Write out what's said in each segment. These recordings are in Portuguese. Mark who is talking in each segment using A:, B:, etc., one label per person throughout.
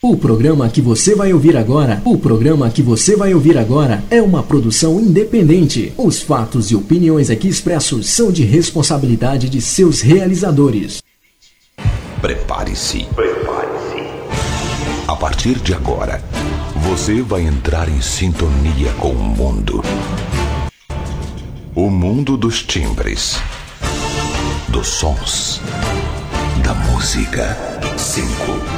A: O programa que você vai ouvir agora, o programa que você vai ouvir agora é uma produção independente. Os fatos e opiniões aqui expressos são de responsabilidade de seus realizadores.
B: Prepare-se. Prepare-se. A partir de agora, você vai entrar em sintonia com o mundo. O mundo dos timbres, dos sons, da música. 5, 4,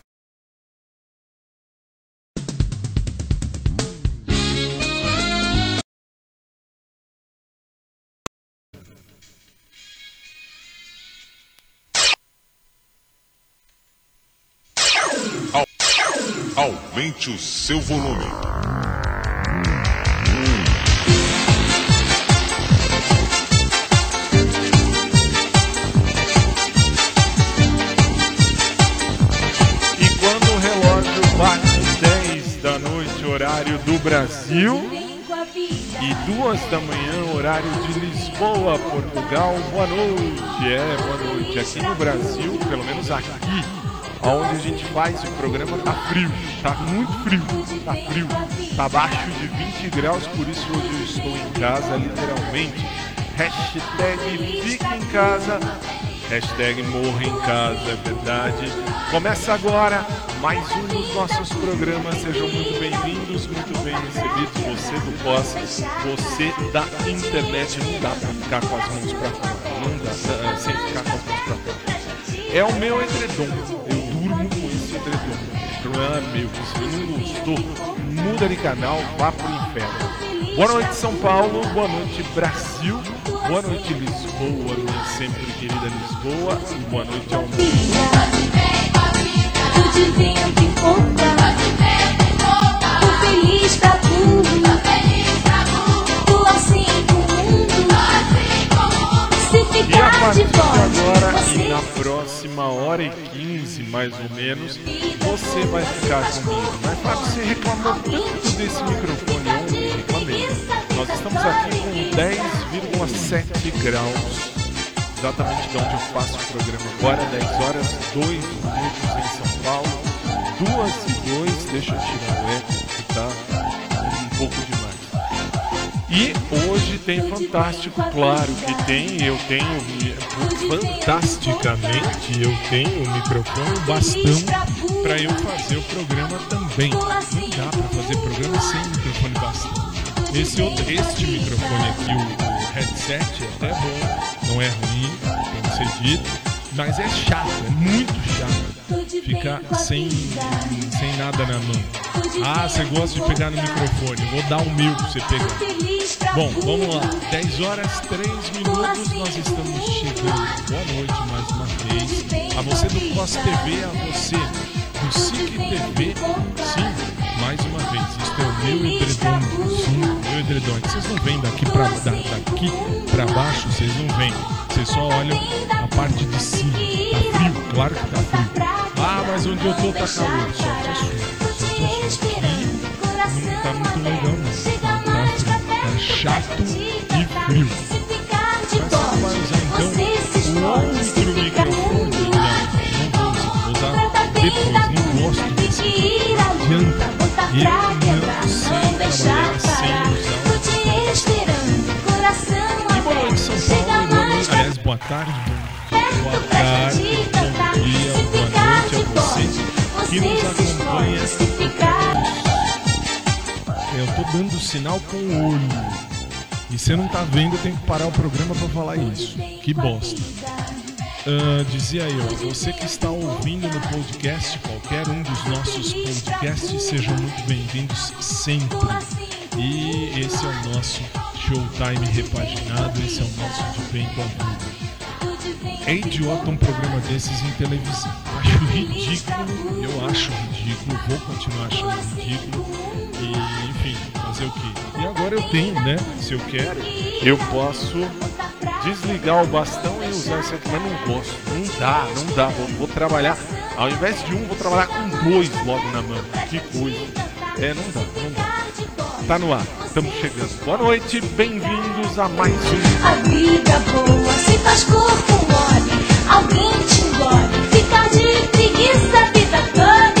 C: Aumente o seu volume.
D: E quando o relógio bate 10 da noite, horário do Brasil, e duas da manhã, horário de Lisboa, Portugal, boa noite. É, boa noite. Aqui no Brasil, pelo menos aqui, onde a gente faz o programa, tá frio. Tá muito frio. Tá frio. Tá abaixo de 20 graus, por isso hoje eu estou em casa, literalmente. Hashtag fica em casa. Hashtag morra em casa, é verdade. Começa agora mais um dos nossos programas. Sejam muito bem-vindos, muito bem recebidos. Você do pós, você da internet. Não dá pra ficar com as mãos pra fora. Não dá, dá sem ficar com as mãos pra fora. É o meu edredom. Eu O problema é meu. Se não gostou, muda de canal, vá pro inferno. Boa noite, São Paulo. Boa noite, Brasil. Boa noite, Lisboa, minha sempre querida Lisboa. E boa noite ao mundo. E a partir de agora e na próxima hora e 15, mais ou menos, você vai ficar comigo. Mas Fábio, você reclamou tanto desse microfone ontem, reclamei. Nós estamos aqui com 10,7 graus. Exatamente de onde eu faço o programa agora, 10 horas, 2 minutos em São Paulo. 2 e 2, deixa eu tirar o eco que tá. E hoje tem Fantástico, claro que tem, eu tenho, fantasticamente, eu tenho microfone, bastão para eu fazer o programa também. Não dá para fazer programa sem microfone bastão. Esse outro, este microfone aqui, o, o headset, é até bom, não é ruim, que ser dito, mas é chato, é muito chato ficar sem, sem nada na mão. Ah, você gosta de pegar no microfone, vou dar um mil pra você pegar. Bom, vamos lá. 10 horas 3 minutos, nós estamos chegando. Boa noite mais uma vez. A você do COS TV, a você do SIC TV. Sim, mais uma vez. Este é o meu edredom. Sim, meu edredom. É Vocês não veem daqui pra, da, daqui pra baixo, vocês não veem. Vocês só olham a parte de cima. Tá frio, claro que tá frio. Ah, mas onde eu tô tá calor. Sorte a sua. Sorte a sua. Aqui não tá muito legal, não. Tá. Tá chato e frio. Mas então o outro microfone? Não, vou usar. Depois. Não gosto. Não adianta. Eu não sei trabalhar sem usar o E boa noite, São Paulo. Boa noite. Aliás, boa tarde. Boa tarde. Que nos acompanha. Eu tô dando sinal com o olho. E você não tá vendo, eu tenho que parar o programa pra falar isso. Que bosta. Ah, dizia eu, você que está ouvindo no podcast, qualquer um dos nossos podcasts, sejam muito bem-vindos sempre. E esse é o nosso Showtime repaginado, esse é o nosso De Bem com a Vida. É idiota um programa desses em televisão. Acho ridículo, eu acho ridículo, vou continuar achando ridículo. E, enfim, fazer o quê? E agora eu tenho, né? Se eu quero, eu posso desligar o bastão e usar esse aqui, mas não posso. Não dá, não dá. Vou, vou trabalhar, ao invés de um, vou trabalhar com dois logo na mão. Que coisa. É, não dá, não dá. Tá no ar, estamos chegando. Boa noite, bem-vindos a mais um.
E: A vida boa se faz corpo mole. Alguém te engole. Ficar de preguiça, vida toda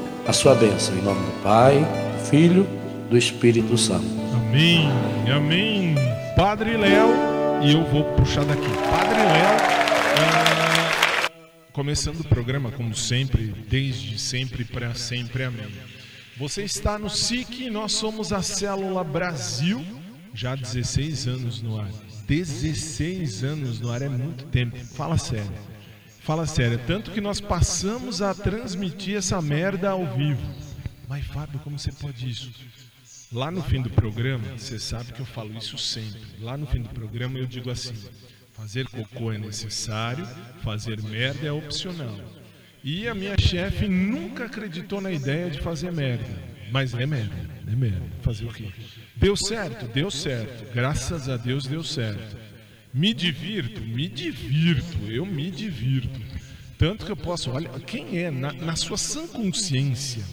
F: a sua bênção. Em nome do Pai, do Filho, do Espírito Santo.
D: Amém, amém. Padre Léo, e eu vou puxar daqui. Padre Léo, ah, começando o programa como sempre, desde sempre para sempre, amém. Você está no SIC, nós somos a Célula Brasil, já há 16 anos no ar. 16 anos no ar é muito tempo, fala sério. Fala sério, tanto que nós passamos a transmitir essa merda ao vivo. Mas Fábio, como você pode isso? Lá no fim do programa, você sabe que eu falo isso sempre. Lá no fim do programa eu digo assim: fazer cocô é necessário, fazer merda é opcional. E a minha chefe nunca acreditou na ideia de fazer merda. Mas é merda, é merda. Fazer o quê? Deu certo, deu certo. Graças a Deus deu certo. Me divirto, me divirto, eu me divirto. Tanto que eu posso, olha, quem é, na, na sua sã consciência,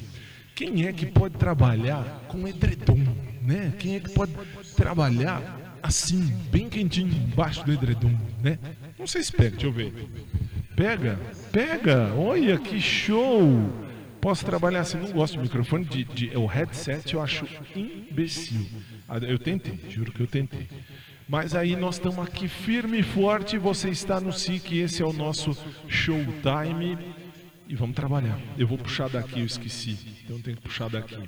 D: quem é que pode trabalhar com edredom, né? Quem é que pode trabalhar assim, bem quentinho, embaixo do edredom, né? Não sei se pega, deixa eu ver. Pega, pega, olha que show! Posso trabalhar assim, não gosto de microfone, de, de, o headset eu acho imbecil. Ah, Eu tentei, juro que eu tentei. Mas aí nós estamos aqui firme e forte, você está no SIC, esse é o nosso showtime. E vamos trabalhar. Eu vou puxar daqui, eu esqueci. Então tem que puxar daqui.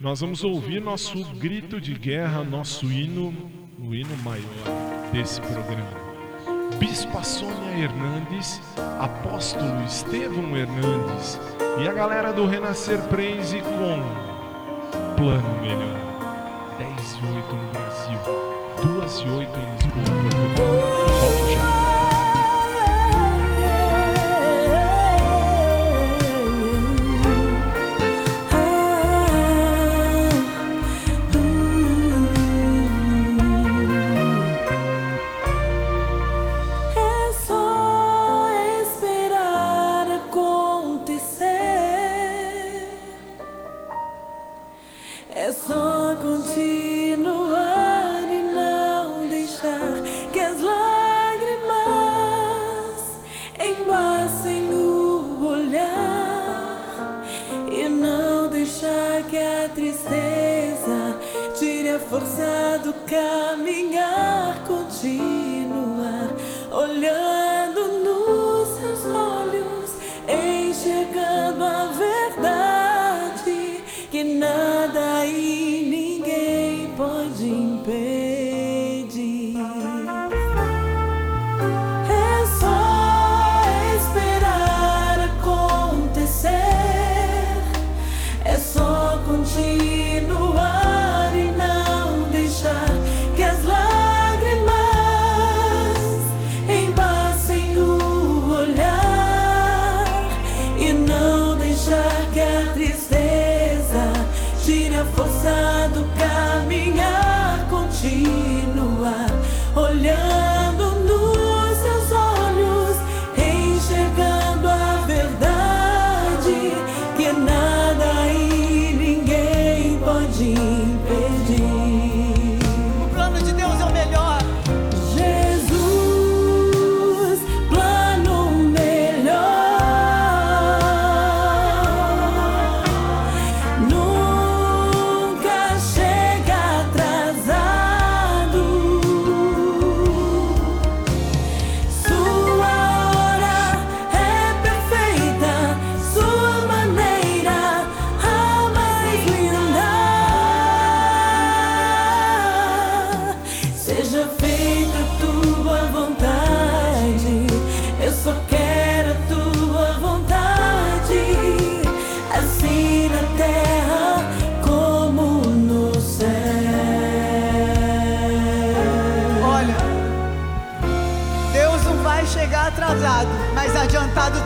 D: Nós vamos ouvir nosso grito de guerra, nosso hino, o hino maior desse programa. Bispa Sônia Hernandes, Apóstolo Estevão Hernandes e a galera do Renascer Praise com Plano Melhor. 10 e 8 no Brasil, 2 e 8 em Lisboa.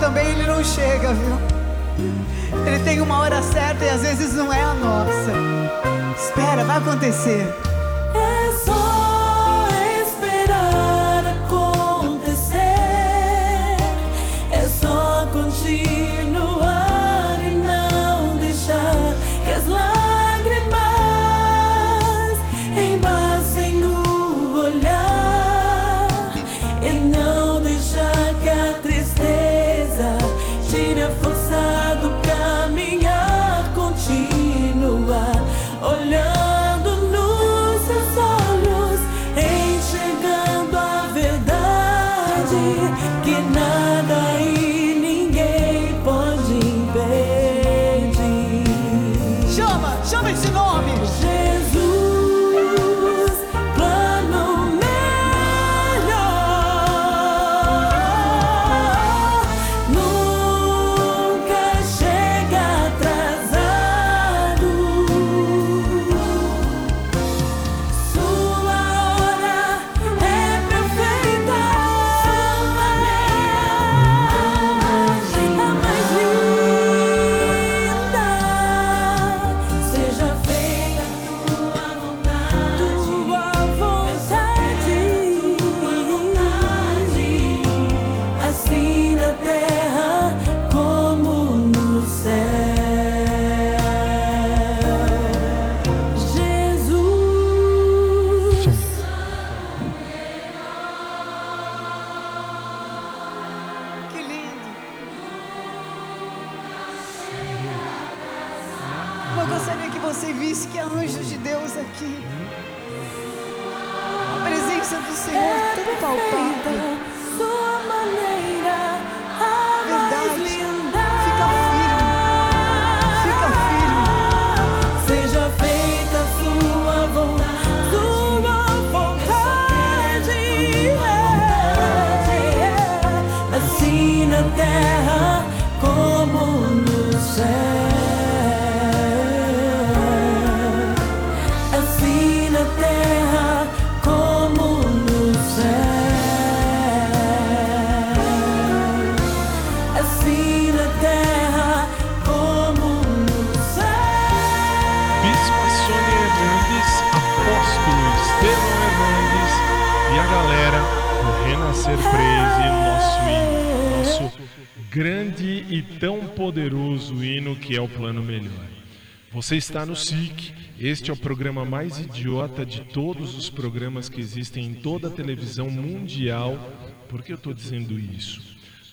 G: Também ele não chega, viu? Ele tem uma hora certa e às vezes não é a nossa. Espera, vai acontecer.
H: E
G: tão
D: poderoso hino que é o Plano Melhor. Você está no SIC, este é o programa mais idiota de todos os programas que existem em toda a televisão mundial. Por que eu estou dizendo isso?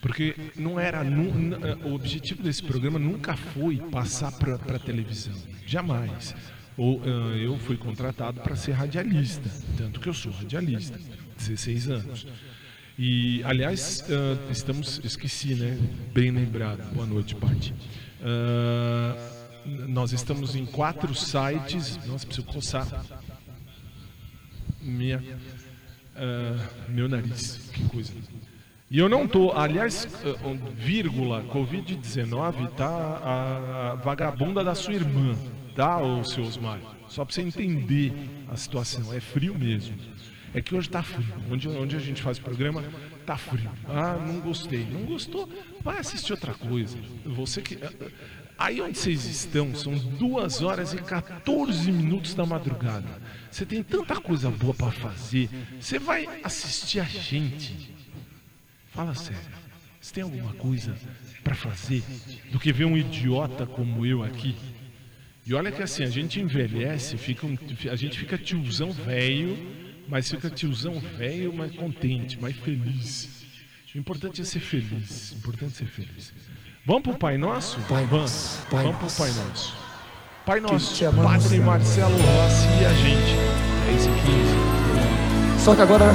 D: Porque não era n- o objetivo desse programa nunca foi passar para a televisão, jamais. Ou ah, eu fui contratado para ser radialista, tanto que eu sou radialista, 16 anos. E aliás, ah, estamos, esqueci, né? Bem lembrado. Boa noite, Paty. Ah, nós estamos em quatro sites. Nossa, preciso coçar minha, ah, meu nariz. Que coisa. E eu não tô, aliás, vírgula, Covid-19 tá a, a vagabunda da sua irmã, tá, ô seu Osmar? Só pra você entender a situação, é frio mesmo. É que hoje tá frio. Onde, onde a gente faz o programa, tá frio. Ah, não gostei. Não gostou? Vai assistir outra coisa. Você que. Aí onde vocês estão são 2 horas e 14 minutos da madrugada. Você tem tanta coisa boa pra fazer. Você vai assistir a gente. Fala sério. Você tem alguma coisa pra fazer do que ver um idiota como eu aqui? E olha que assim, a gente envelhece, fica um- a gente fica tiozão velho, mas fica tiozão velho, mas contente, mais feliz. O importante é ser feliz. O importante é ser feliz. Vamos pro Pai Nosso?
I: Pai
D: Vamos.
I: Pai
D: Vamos pro. Pai Nosso. Pai Nosso,
I: te amamos,
D: Padre. Marcelo Rossi e a gente. É isso aqui.
I: Só que agora,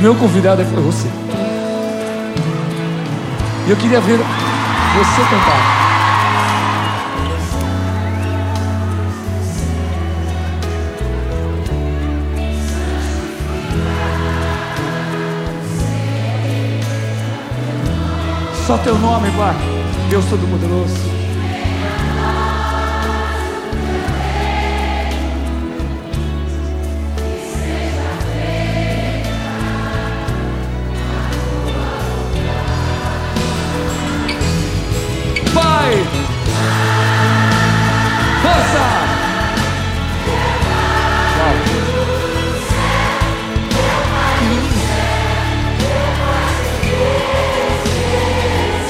I: meu convidado é você. E eu queria ver você cantar. Só teu nome, Pai. Deus Todo-Poderoso. Pai!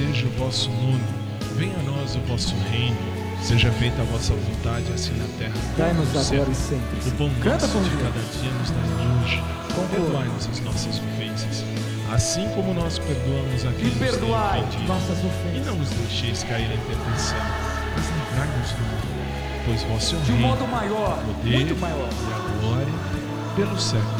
D: seja o vosso nome. Venha a nós o vosso reino. Seja feita a vossa vontade, assim na terra como
I: Dai-nos
D: no céu.
I: e sempre.
D: O pão
I: Canta
D: nosso de cada dia nos dai hoje. Perdoai-nos as nossas ofensas, assim como nós perdoamos a quem
I: E
D: nos
I: perdoai nossas
D: E
I: ofensas.
D: não nos deixeis cair em tentação, mas livrai-nos do mal. Pois vosso é o
I: De um
D: reino,
I: modo maior,
D: poder
I: muito maior.
D: e a glória pelos séculos.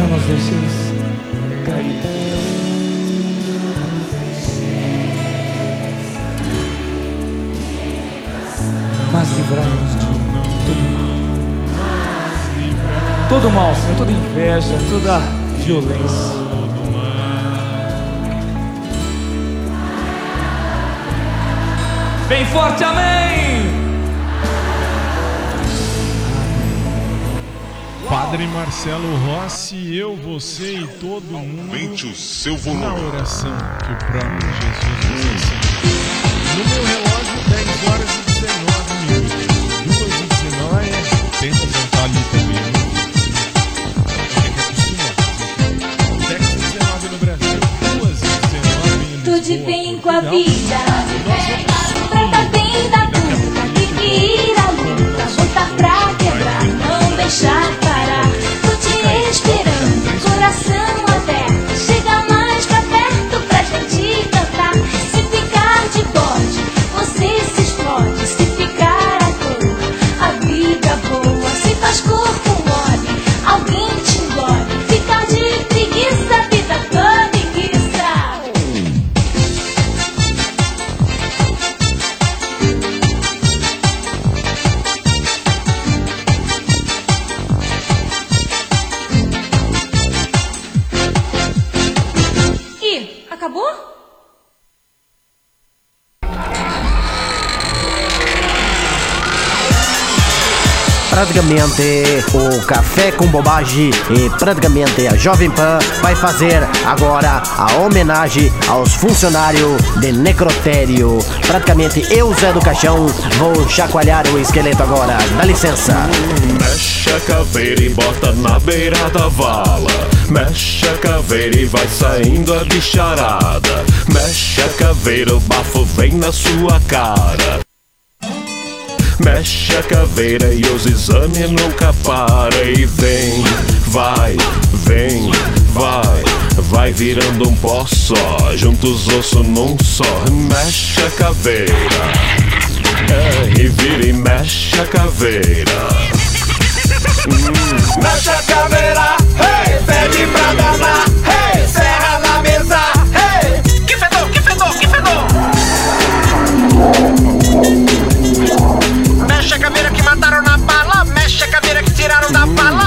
I: Não nos deixeis cair. Mas livrai-nos de todo mal. Todo mal, Senhor, toda inveja, toda violência. Bem forte, amém!
D: Padre Marcelo Rossi, eu, você e todo mundo
C: Aumente o seu
D: na
C: volume.
D: oração que o próprio Jesus nos ensina. No meu relógio, 10 horas e 19 minutos. 2 e 19, tenta sentar ali também. né? Tem que acostumar. 10 e 19 no Brasil, 2 e 19 em
E: Tudo de bem com a vida. Trata bem da tem que ir à luta, botar pra quebrar, não deixar
J: Praticamente o Café com Bobagem e praticamente a Jovem Pan vai fazer agora a homenagem aos funcionários de necrotério. Praticamente eu, Zé do Caixão, vou chacoalhar o esqueleto agora. Dá licença.
K: Mexe a caveira e bota na beira da vala. Mexe a caveira e vai saindo a bicharada. Mexe a caveira, o bafo vem na sua cara. Mexe a caveira e os exames nunca para E vem, vai, vem, vai Vai virando um pó só Junta os ossos num só Mexe a caveira é, E vira e mexe a caveira Hum.
L: Mexe a caveira, hey, pede pra danar, hey, serra na mesa, hey. Que fedor, que fedor, que fedor.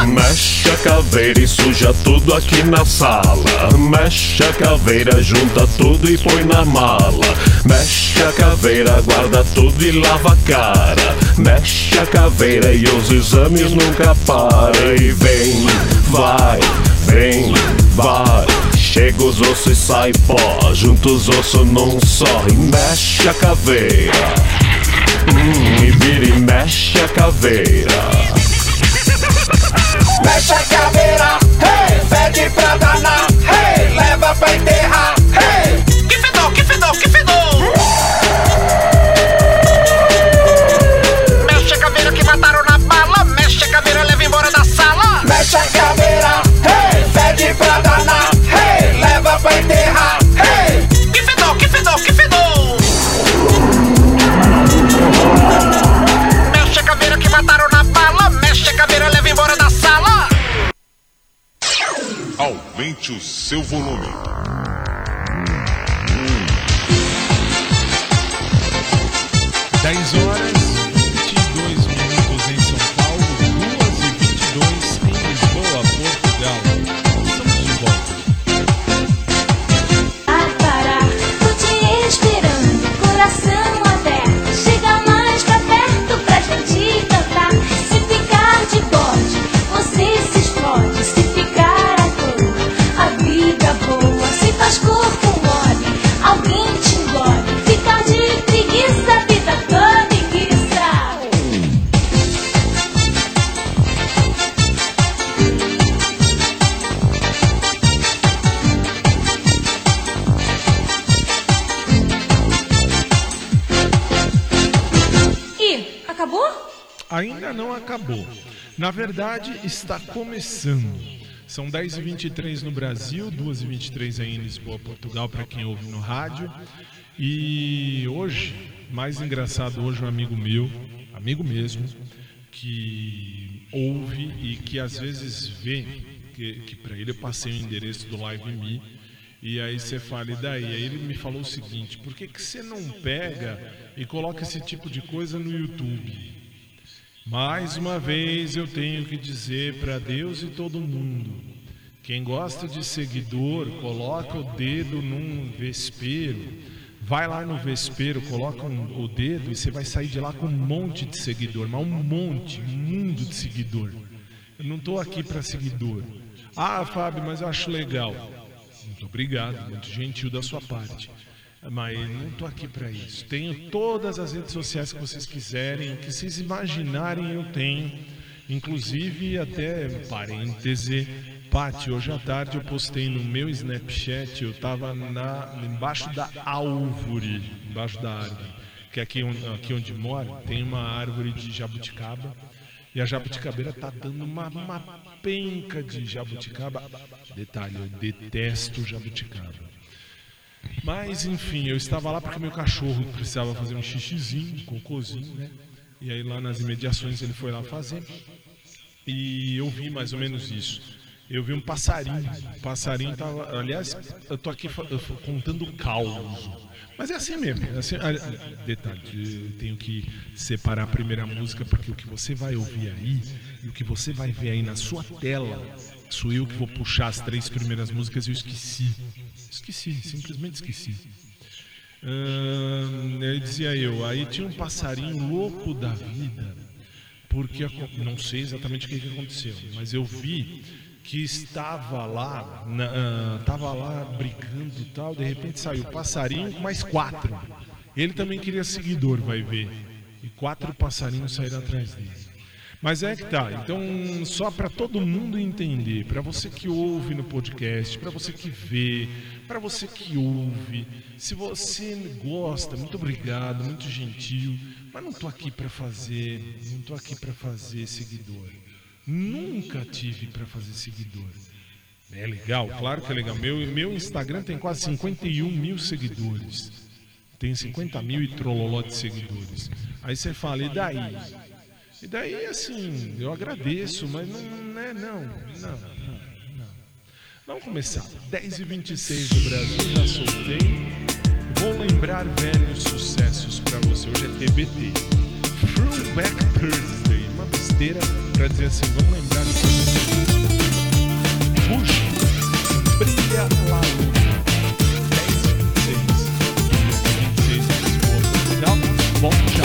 L: Mexe a caveira
K: e suja tudo aqui na sala. Mexe a caveira, junta tudo e põe na mala. Mexe a caveira, guarda tudo e lava a cara. Mexe a caveira e os exames nunca param. E vem, vai, vem, vai. Chega os ossos e sai pó. Junta os ossos num só e mexe a caveira. Hum, e vira e mexe a caveira.
E: Seu volume.
D: Está começando. São 10h23 no Brasil, 2h23 aí em Lisboa, Portugal, para quem ouve no rádio. E hoje, mais engraçado, hoje um amigo meu, amigo mesmo, que ouve e que às vezes vê, que, que para ele eu passei o endereço do Live Me, e aí você fala, e daí? Aí ele me falou o seguinte, por que, que você não pega e coloca esse tipo de coisa no YouTube? Mais uma vez eu tenho que dizer para Deus e todo mundo: quem gosta de seguidor, coloca o dedo num vespeiro, vai lá no vespeiro, coloca um- o dedo e você vai sair de lá com um monte de seguidor, mas um monte, um mundo de seguidor. Eu não estou aqui para seguidor. Ah, Fábio, mas eu acho legal. Muito obrigado, muito gentil da sua parte. Mas não estou aqui para isso. Tenho todas as redes sociais que vocês quiserem, o que vocês imaginarem eu tenho. Inclusive, até parêntese, Pati, hoje à tarde eu postei no meu Snapchat, eu estava embaixo da árvore, embaixo da árvore, que aqui, on- aqui onde moro tem uma árvore de jabuticaba, e a jabuticabeira tá dando uma, uma penca de jabuticaba. Detalhe, eu detesto jabuticaba. Mas enfim, eu estava lá porque meu cachorro precisava fazer um xixizinho, um cocôzinho, né? E aí lá nas imediações ele foi lá fazer. E eu vi mais ou menos isso.
E: Eu vi um passarinho. O passarinho tava. Aliás, eu tô aqui contando o caos. Mas é assim mesmo. é assim- detalhe, eu tenho que separar a primeira música, porque o que você vai ouvir aí e o que você vai ver aí na sua tela sou eu que vou puxar as três primeiras músicas e eu esqueci. Esqueci, simplesmente esqueci. Ahn, aí dizia eu, aí tinha um passarinho louco da vida, porque não sei exatamente o que, aconteceu, mas eu vi que estava lá, na, estava lá brigando e tal, de repente saiu passarinho com mais quatro. Ele também queria seguidor, vai ver. E quatro passarinhos saíram atrás dele. Mas é que tá. Então, só para todo mundo entender, para você que ouve no podcast, para você que vê, para você que ouve, se você gosta, muito obrigado, muito gentil, mas não tô aqui para fazer, não tô aqui para fazer seguidor. Nunca tive para fazer seguidor. É legal, claro que é legal. Meu, meu Instagram tem quase 51 mil seguidores. Tem 50 mil e trololó de seguidores. Aí você fala, e daí? E daí, assim, eu agradeço, mas não, não é, não, não, não. Vamos começar. 10 e 26 do Brasil, já soltei. Vou lembrar velhos sucessos pra você. Hoje é TBT. Throwback Thursday. Uma besteira pra dizer assim, vamos lembrar de Puxa, brilha lá luna. 10 e 26. 26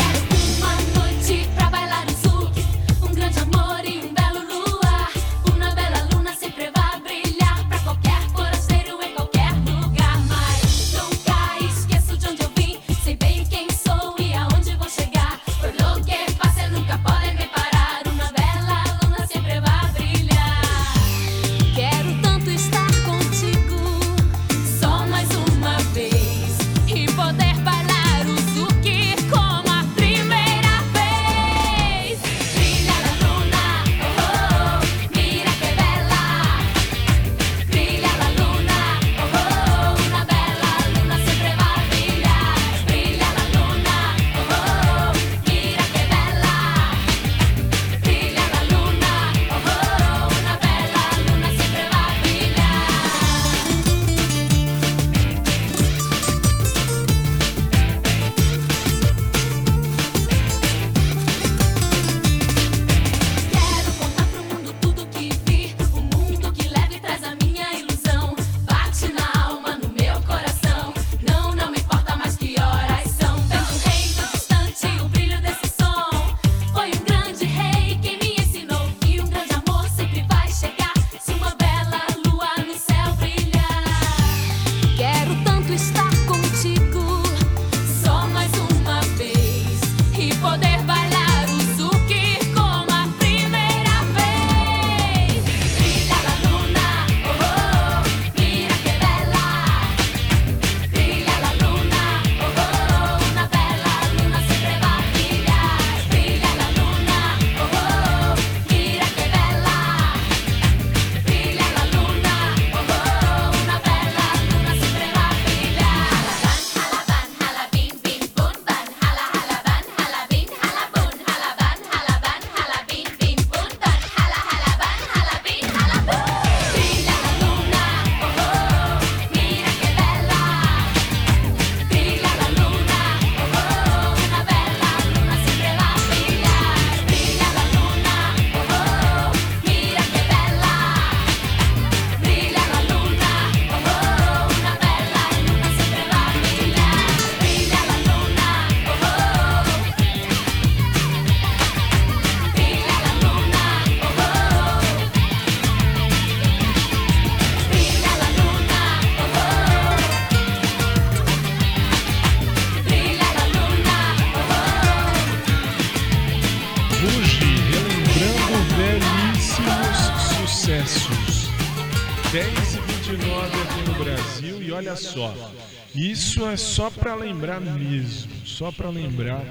E: isso é só para lembrar mesmo, só para lembrar,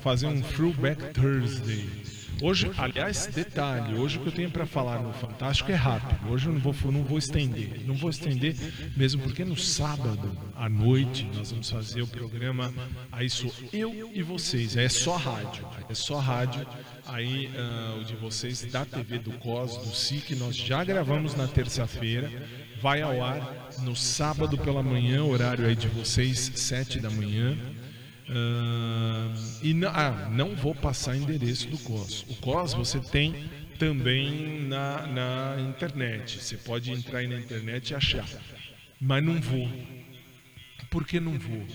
E: fazer um Throwback Thursday.
M: Hoje, aliás, detalhe, hoje o que eu tenho para falar no Fantástico é rápido. Hoje eu não vou, não vou estender, não vou estender mesmo porque no sábado à noite nós vamos fazer o programa. Aí sou eu e vocês, é só rádio, é só rádio. Aí uh, o de vocês da TV do COS, do SIC, nós já gravamos na terça-feira, vai ao ar no sábado pela manhã, horário aí de vocês, sete da manhã. Uh, e não, ah, não vou passar endereço do COS. O COS você tem também na, na internet. Você pode entrar aí na internet e achar. Mas não vou. Por que não vou?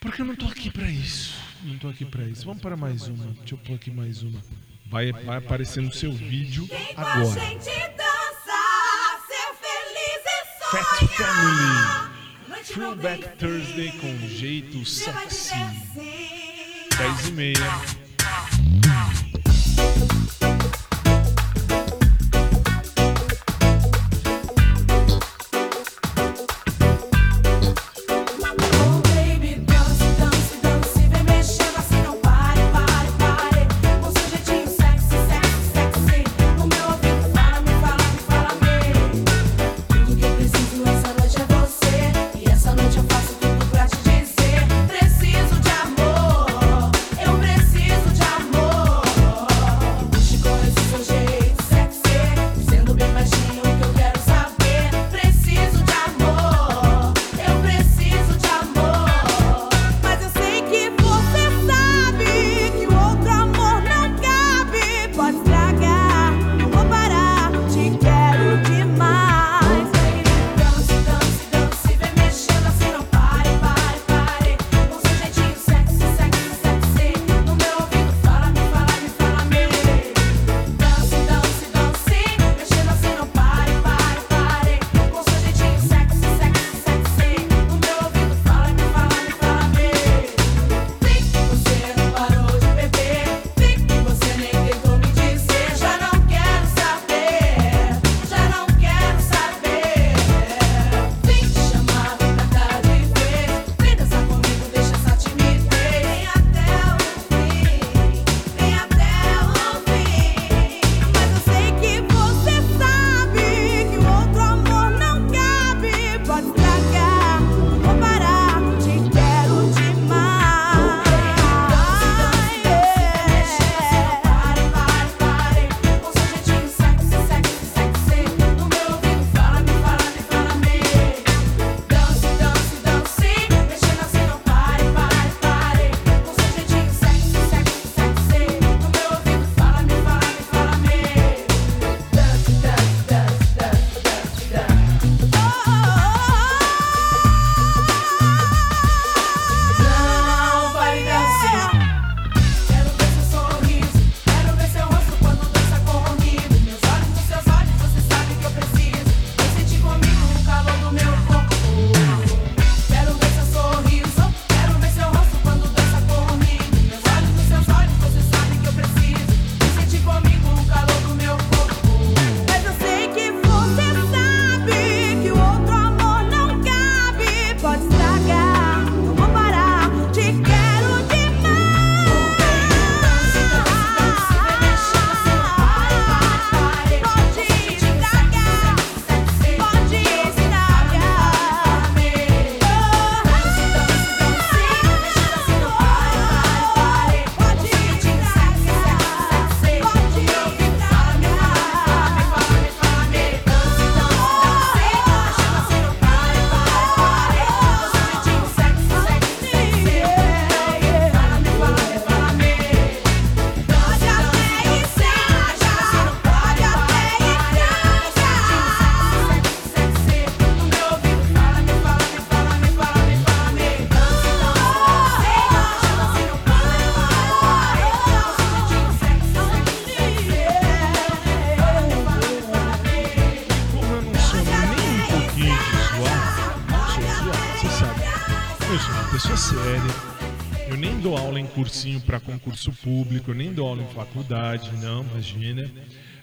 M: Porque eu não estou aqui para isso. Não estou aqui para isso. Vamos para mais uma. Deixa eu pôr aqui mais uma. Vai, vai aparecer no seu vídeo agora. Fat Family. Throwback Thursday com jeito sexy. 10 e meia.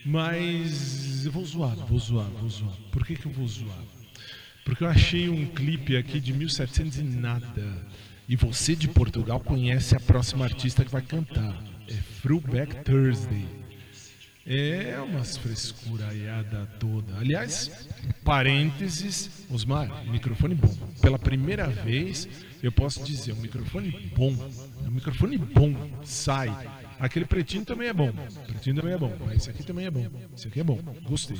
D: Mas eu vou
M: zoar, vou zoar, vou zoar. Por que, que eu vou zoar? Porque eu achei um clipe aqui de 1700 e nada. E você de Portugal conhece a próxima artista que vai cantar.
D: É Throwback Thursday. É umas frescuraiada toda. Aliás, parênteses, Osmar, microfone bom. Pela primeira vez, eu posso dizer, um microfone bom, um microfone bom sai Aquele pretinho também é bom. Pretinho também é bom. Mas esse aqui também é bom. Esse aqui é bom. Gostei.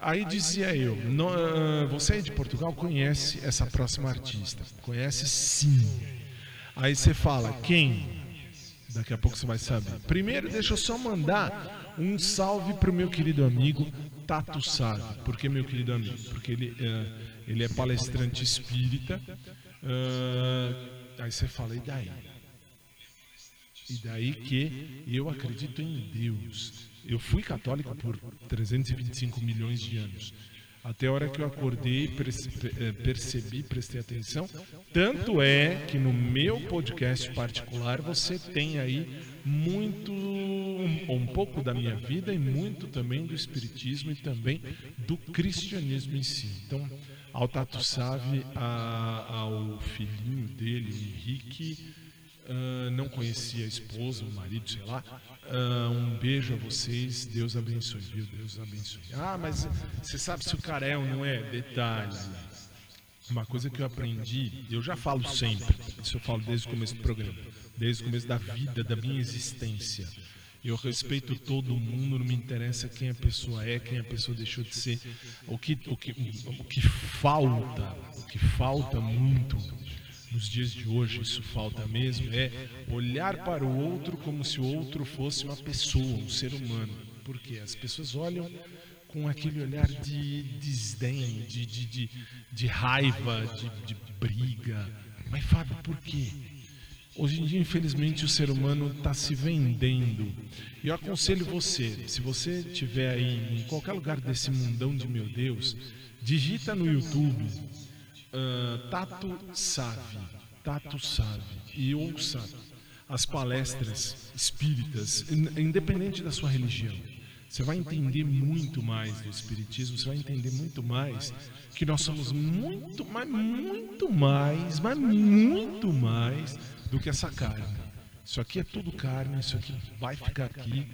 D: Aí dizia eu, ah, você aí de Portugal conhece essa próxima artista? Conhece sim. Aí você fala, quem? Daqui a pouco você vai saber. Primeiro, deixa eu só mandar um salve pro meu querido amigo Tato Sade. Por que meu querido amigo? Porque ele, eh, ele é palestrante espírita. Ah, aí você fala, e daí? E daí que eu acredito em Deus. Eu fui católico por 325 milhões de anos. Até a hora que eu acordei, eh, percebi, prestei atenção. Tanto é que no meu podcast particular você tem aí muito, um, um pouco da minha vida e muito também do espiritismo e também do cristianismo em si. Então, ao Tato Save, ao filhinho dele, Henrique, ah, não conhecia a esposa, o marido, sei lá. Ah, um beijo a vocês, Deus abençoe, viu? Deus abençoe. Ah, mas você sabe se o cara é ou não é? Detalhe. Uma coisa que eu aprendi, eu já falo sempre, isso eu falo desde o começo do programa, desde o começo da vida, da minha existência. Eu respeito todo mundo, não me interessa quem a pessoa é, quem a pessoa deixou de ser. O que, o que, o que falta, o que falta muito nos dias de hoje, isso falta mesmo, é olhar para o outro como se o outro fosse uma pessoa, um ser humano. Porque as pessoas olham com aquele olhar de desdém, de, de, de, de raiva, de, de briga. Mas, Fábio, por quê? Hoje em dia, infelizmente, o ser humano está se vendendo. E eu aconselho você, se você estiver aí em qualquer lugar desse mundão de meu Deus, digita no YouTube ah, Tato Save, Tato Save, e ouça as palestras espíritas, in- independente da sua religião. Você vai entender muito mais do espiritismo, você vai entender muito mais que nós somos muito, mas muito mais, mas muito mais do que essa carne. Isso aqui é tudo carne, isso aqui vai ficar aqui.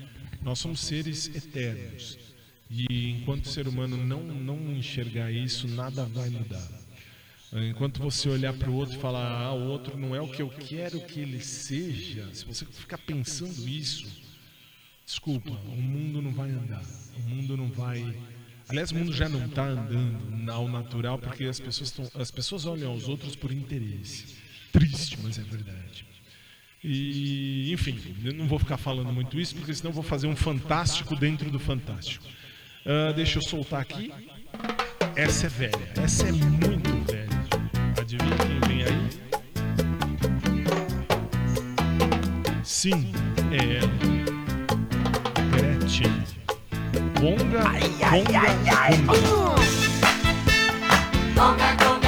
D: Nós somos seres eternos. E enquanto o ser humano não, não enxergar isso, nada vai mudar. Enquanto você olhar para o outro e falar, ah, o outro não é o que eu quero que ele seja, se você ficar pensando isso, desculpa, o mundo não vai andar. O mundo não vai. Aliás, o mundo já não está andando ao natural porque as pessoas, tão, as pessoas olham aos outros por interesse. Triste, mas é verdade. E, enfim, eu não vou ficar falando muito isso porque senão eu vou fazer um fantástico dentro do fantástico. Ah, deixa eu soltar aqui. Essa é velha, essa é muito. Adivinha quem vem aí? Sim, é ela. Gretchen. Bonga, bonga, bonga.
E: Conga, conga,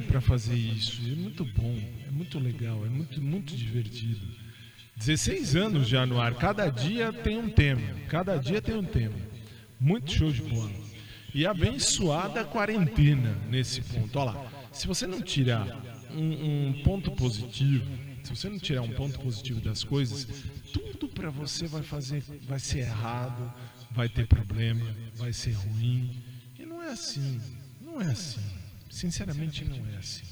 D: pra fazer isso. É muito bom, é muito legal, é muito, muito divertido. 16 anos já no ar. Cada dia tem um tema. Cada dia tem um tema. Muito show de bola. E abençoada quarentena nesse ponto. Olha lá. Se você não tirar um, um ponto positivo, se você não tirar um ponto positivo das coisas, tudo pra você vai fazer, vai ser errado, vai ter problema, vai ser ruim. E não é assim. Não é assim. Sinceramente, não é assim.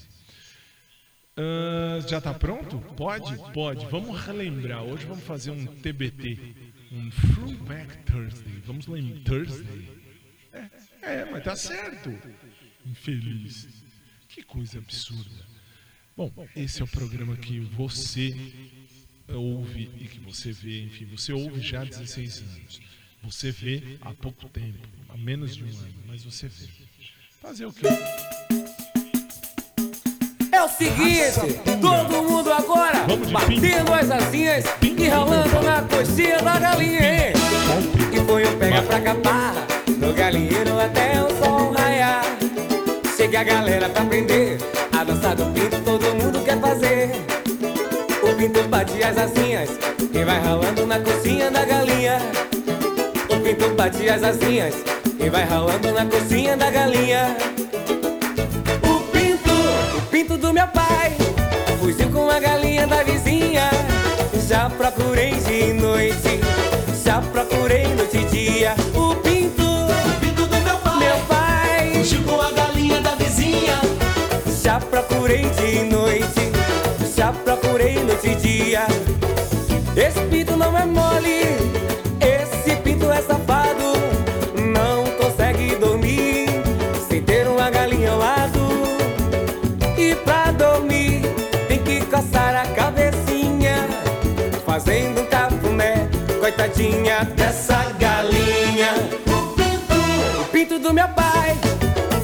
D: Ah, já tá pronto? Pode? Pode. Vamos relembrar. Hoje vamos fazer um TBT. Um Throwback Thursday. Vamos lembrar. Thursday? É, é, mas tá certo. Infeliz. Que coisa absurda. Bom, esse é o programa que você ouve e que você vê. Enfim, você ouve já há 16 anos. Você vê há pouco tempo. Há menos de um ano. Mas você vê. Fazer o quê?
N: É o seguinte, todo mundo agora batendo as asinhas e ralando na coxinha da galinha, hein? E foi um pega pra capar, no galinheiro até o sol raiar. Chega a galera pra aprender, a dança do pinto todo mundo quer fazer. O pinto bate as asinhas e vai ralando na coxinha da galinha. O pinto bate as asinhas e vai ralando na coxinha da galinha. O pinto, o pinto do meu pai. Fugiu com a galinha da vizinha. Já procurei de noite Já procurei noite e dia. O pinto, o pinto do meu pai. Meu pai. Fugiu com a galinha da vizinha. Já procurei de noite Já procurei noite e dia Coitadinha dessa galinha. O pinto, o pinto do meu pai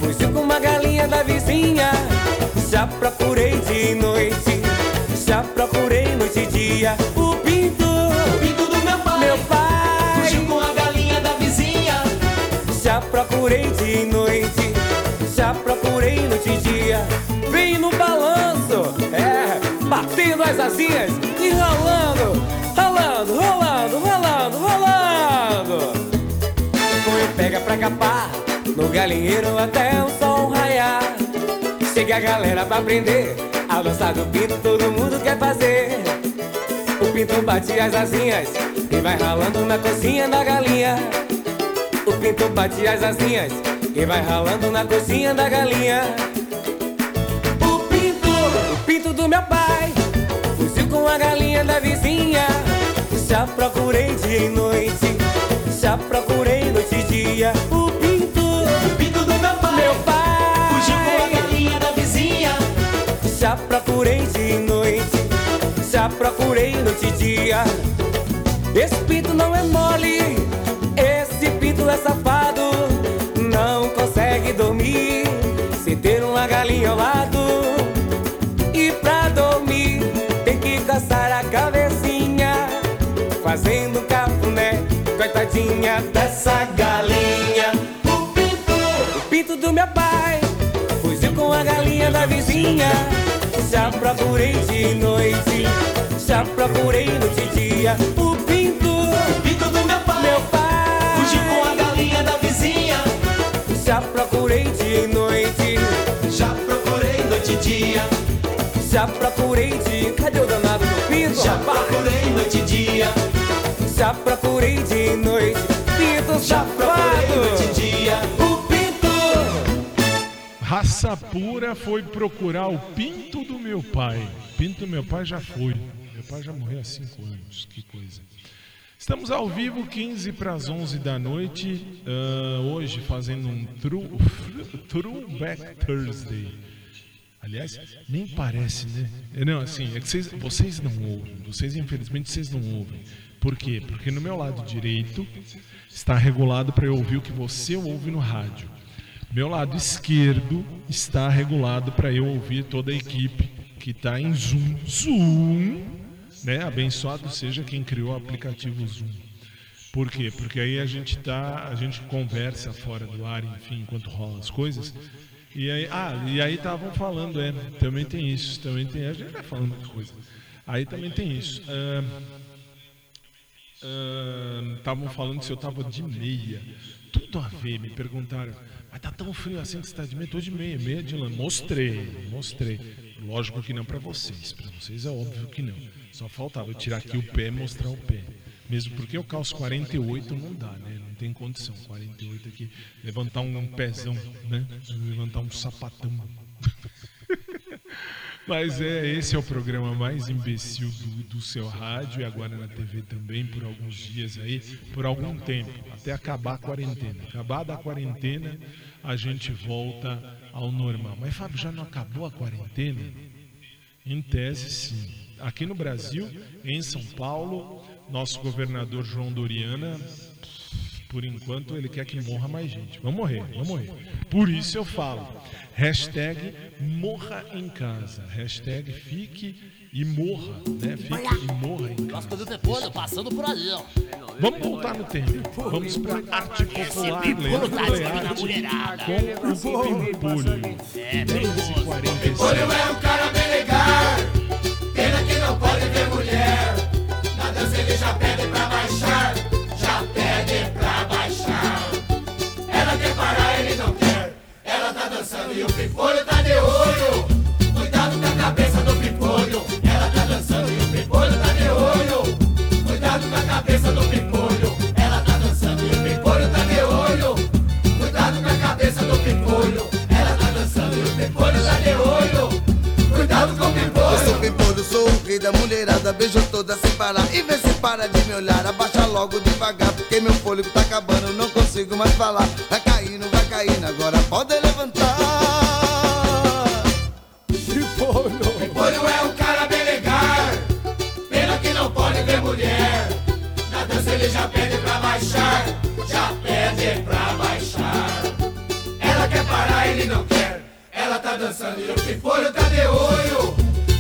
N: Fugiu com uma galinha da vizinha. Já procurei de noite Já procurei noite e dia. O pinto, o pinto do meu pai Meu pai Fugiu com a galinha da vizinha. Já procurei de noite Já procurei noite e dia. Vem no balanço É, batendo as asinhas E No galinheiro até o sol raiar Chega a galera pra aprender A dança do pinto todo mundo quer fazer O pinto bate as asinhas E vai ralando na cozinha da galinha o pinto bate as asinhas e vai ralando na cozinha da galinha. O pinto, o pinto do meu pai, fugiu com a galinha da vizinha. Já procurei dia e noite, já procurei noite e dia. O pinto, o pinto do meu pai, meu pai, fugiu com a galinha da vizinha. Já procurei dia e noite, já procurei noite e dia. Esse pinto não é mole, esse pinto é safado. Não consegue dormir Coitadinha dessa galinha. O pinto, o pinto do meu pai, fugiu com a galinha da vizinha. Já procurei de noite, já procurei noite e dia. O pinto, o pinto do meu pai, meu pai, fugiu com a galinha da vizinha. Já procurei de noite, já procurei noite e dia. Já procurei de. Cadê o danado do pinto? Já procurei noite e dia. Já procurei de noite, pinto já procurei noite e dia. O pinto.
D: Raça pura foi procurar o pinto do meu pai. Pinto do meu pai já foi. Meu pai já morreu há 5 anos. Que coisa. Estamos ao vivo, 15 para as 11 da noite. ah, hoje fazendo um true, Throwback Thursday. Aliás, nem parece, né? Não, assim, é que vocês, vocês não ouvem. Vocês, infelizmente, vocês não ouvem. Por quê? Porque no meu lado direito está regulado para eu ouvir o que você ouve no rádio. Meu lado esquerdo está regulado para eu ouvir toda a equipe que está em Zoom. Zoom, né? Abençoado seja quem criou o aplicativo Zoom. Por quê? Porque aí a gente tá, a gente conversa fora do ar, enfim, enquanto rola as coisas. E aí, ah, e aí estavam falando, é, também tem isso, também tem, a gente vai falando muita coisa. Aí também tem isso. Estavam falando se eu tava de meia. Tudo a ver, me perguntaram. Mas tá tão frio assim que você tá de meia? Tô de meia, meia de lã. Mostrei, mostrei. Lógico que não para vocês. Para vocês é óbvio que não. Só faltava eu tirar aqui o pé e mostrar o pé. Mesmo porque eu calço 48 não dá, né? Não tem condição. 48 aqui. Levantar um pezão, né? Levantar um sapatão. Mas é, esse é o programa mais imbecil do, do seu rádio e agora na TV também por alguns dias aí, por algum tempo, até acabar a quarentena. Acabar da quarentena, a gente volta ao normal. Mas Fábio, já não acabou a quarentena? Em tese, sim. Aqui no Brasil, em São Paulo, nosso governador João Doriana, por enquanto, ele quer que morra mais gente. Vamos morrer, vamos morrer. Por isso eu falo. Hashtag morra em casa. Hashtag fique e morra, né? Fique e morra em casa.
O: É podre, passando por ali, ó.
D: Vamos voltar no tempo. Vamos pra arte popular.
O: pimpolho tá
D: Leandro Learte
O: mulherada.
D: com o Pimpolho.
O: É,
D: 10h46.
P: Olho é um cara bem legal, pena que não pode ver mulher. E o pimpolho tá de olho. Cuidado com a cabeça do pimpolho. Ela tá dançando e o pimpolho tá de olho. Cuidado com a cabeça do pimpolho. Ela tá dançando e o pimpolho tá de olho. Cuidado com a cabeça do pimpolho. Ela tá dançando e o pimpolho tá de olho. Cuidado com o pimpolho.
Q: Eu sou pimpolho, sou o rei da mulherada Beijo toda sem parar e vê se para de me olhar Abaixa logo devagar porque meu fôlego tá acabando Não consigo mais falar Vai caindo, vai caindo, agora pode levantar
P: ele não quer. Ela tá dançando e o pimpolho tá de olho.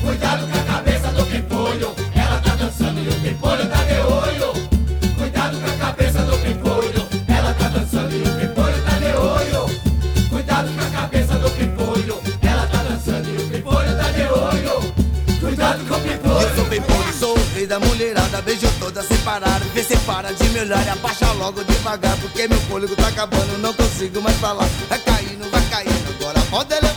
P: Cuidado com a cabeça do pimpolho. Ela tá dançando e o pimpolho tá de olho. Cuidado com a cabeça do pimpolho. Ela tá dançando e o pimpolho tá de olho. Cuidado com a cabeça do pimpolho. Ela tá dançando e o pimpolho tá de olho. Cuidado com o pimpolho.
Q: Eu sou pimpolho, sou o rei da mulherada Beijo toda sem parar, vê se para de me olhar E abaixa logo devagar porque meu fôlego tá acabando Não consigo mais falar Vai caindo, vai caindo,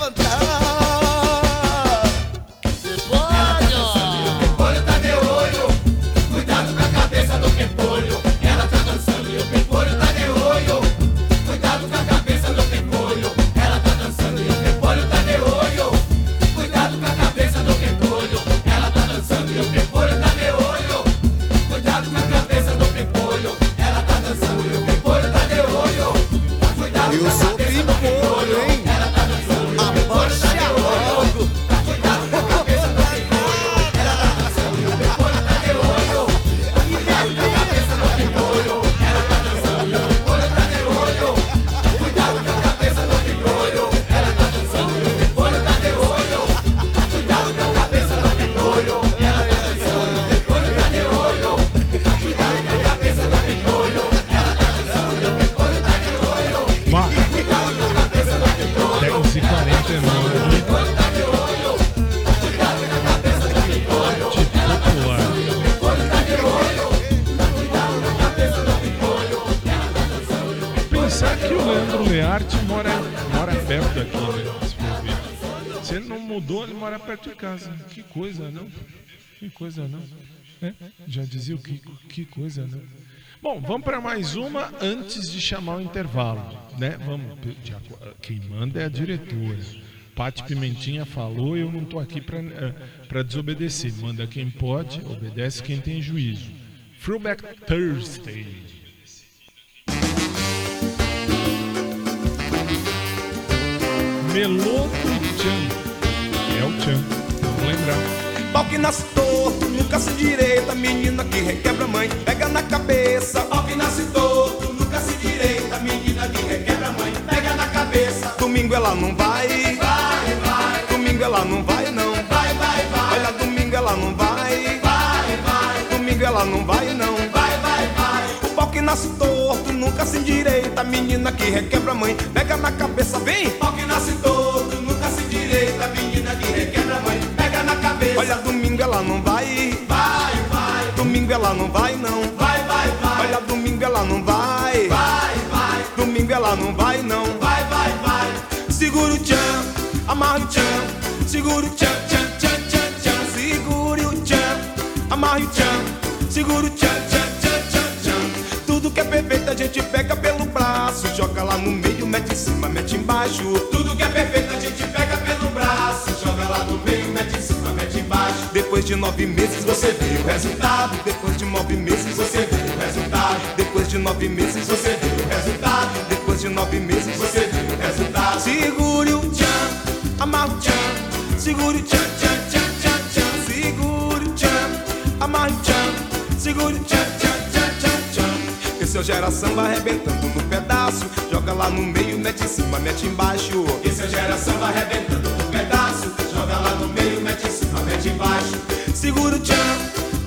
D: perto de casa. Que coisa, não? Que coisa, não? É? Já dizia o que, que coisa, não? Bom, vamos para mais uma antes de chamar o intervalo, né? Vamos, quem manda é a diretora. Pati Pimentinha falou, eu não estou aqui para desobedecer. Manda quem pode, obedece quem tem juízo. Throwback Thursday. Meloto Chan. É o Chan, vamos lembrar.
R: Pau que nasce torto, nunca se direita, menina que requebra mãe, pega na cabeça. Pau que nasce torto, nunca se direita, menina que requebra mãe, pega na cabeça. Domingo ela não vai, vai, vai. Domingo ela não vai, não, vai, vai, vai. Olha, domingo ela não vai, vai, vai. Domingo ela não vai, não, vai, vai, vai. O pau que nasce torto, nunca se endireita. Menina que requebra mãe, pega na cabeça, vem. Pau que nasce torto, cabeça. Olha, domingo ela não vai. Vai, vai. Domingo ela não vai, não. Vai, vai, vai. Olha, domingo ela não vai. Vai, vai. Domingo ela não vai, não. Vai, vai, vai. Segura o tchan, amarra o tchan. Segura o tchan, tchan, tchan, tchan, tchan. Segure o tchan, amarra o tchan. Segura o tchan, tchan, tchan, tchan, tchan. Tudo que é perfeito a gente pega pelo braço. Joga lá no meio, mete em cima, mete embaixo. Tudo que é perfeito Depois de nove meses você vê o resultado. Depois de nove meses você vê o resultado. Depois de nove meses você vê o resultado. Depois de nove meses você vê o resultado. Segure o tchan, amarra o tchan. Segure o tchan, tchan, tchan, tchan, tchan. Segure o tchan, amarra o tchan. Segure o tchan, tchan, tchan, tchan, tchan. Esse é o gera samba arrebentando no pedaço. Joga lá no meio, mete em cima, mete embaixo. Esse é o gera samba arrebentando no pedaço. Joga lá no meio, mete em cima, mete embaixo. Segura o tchan,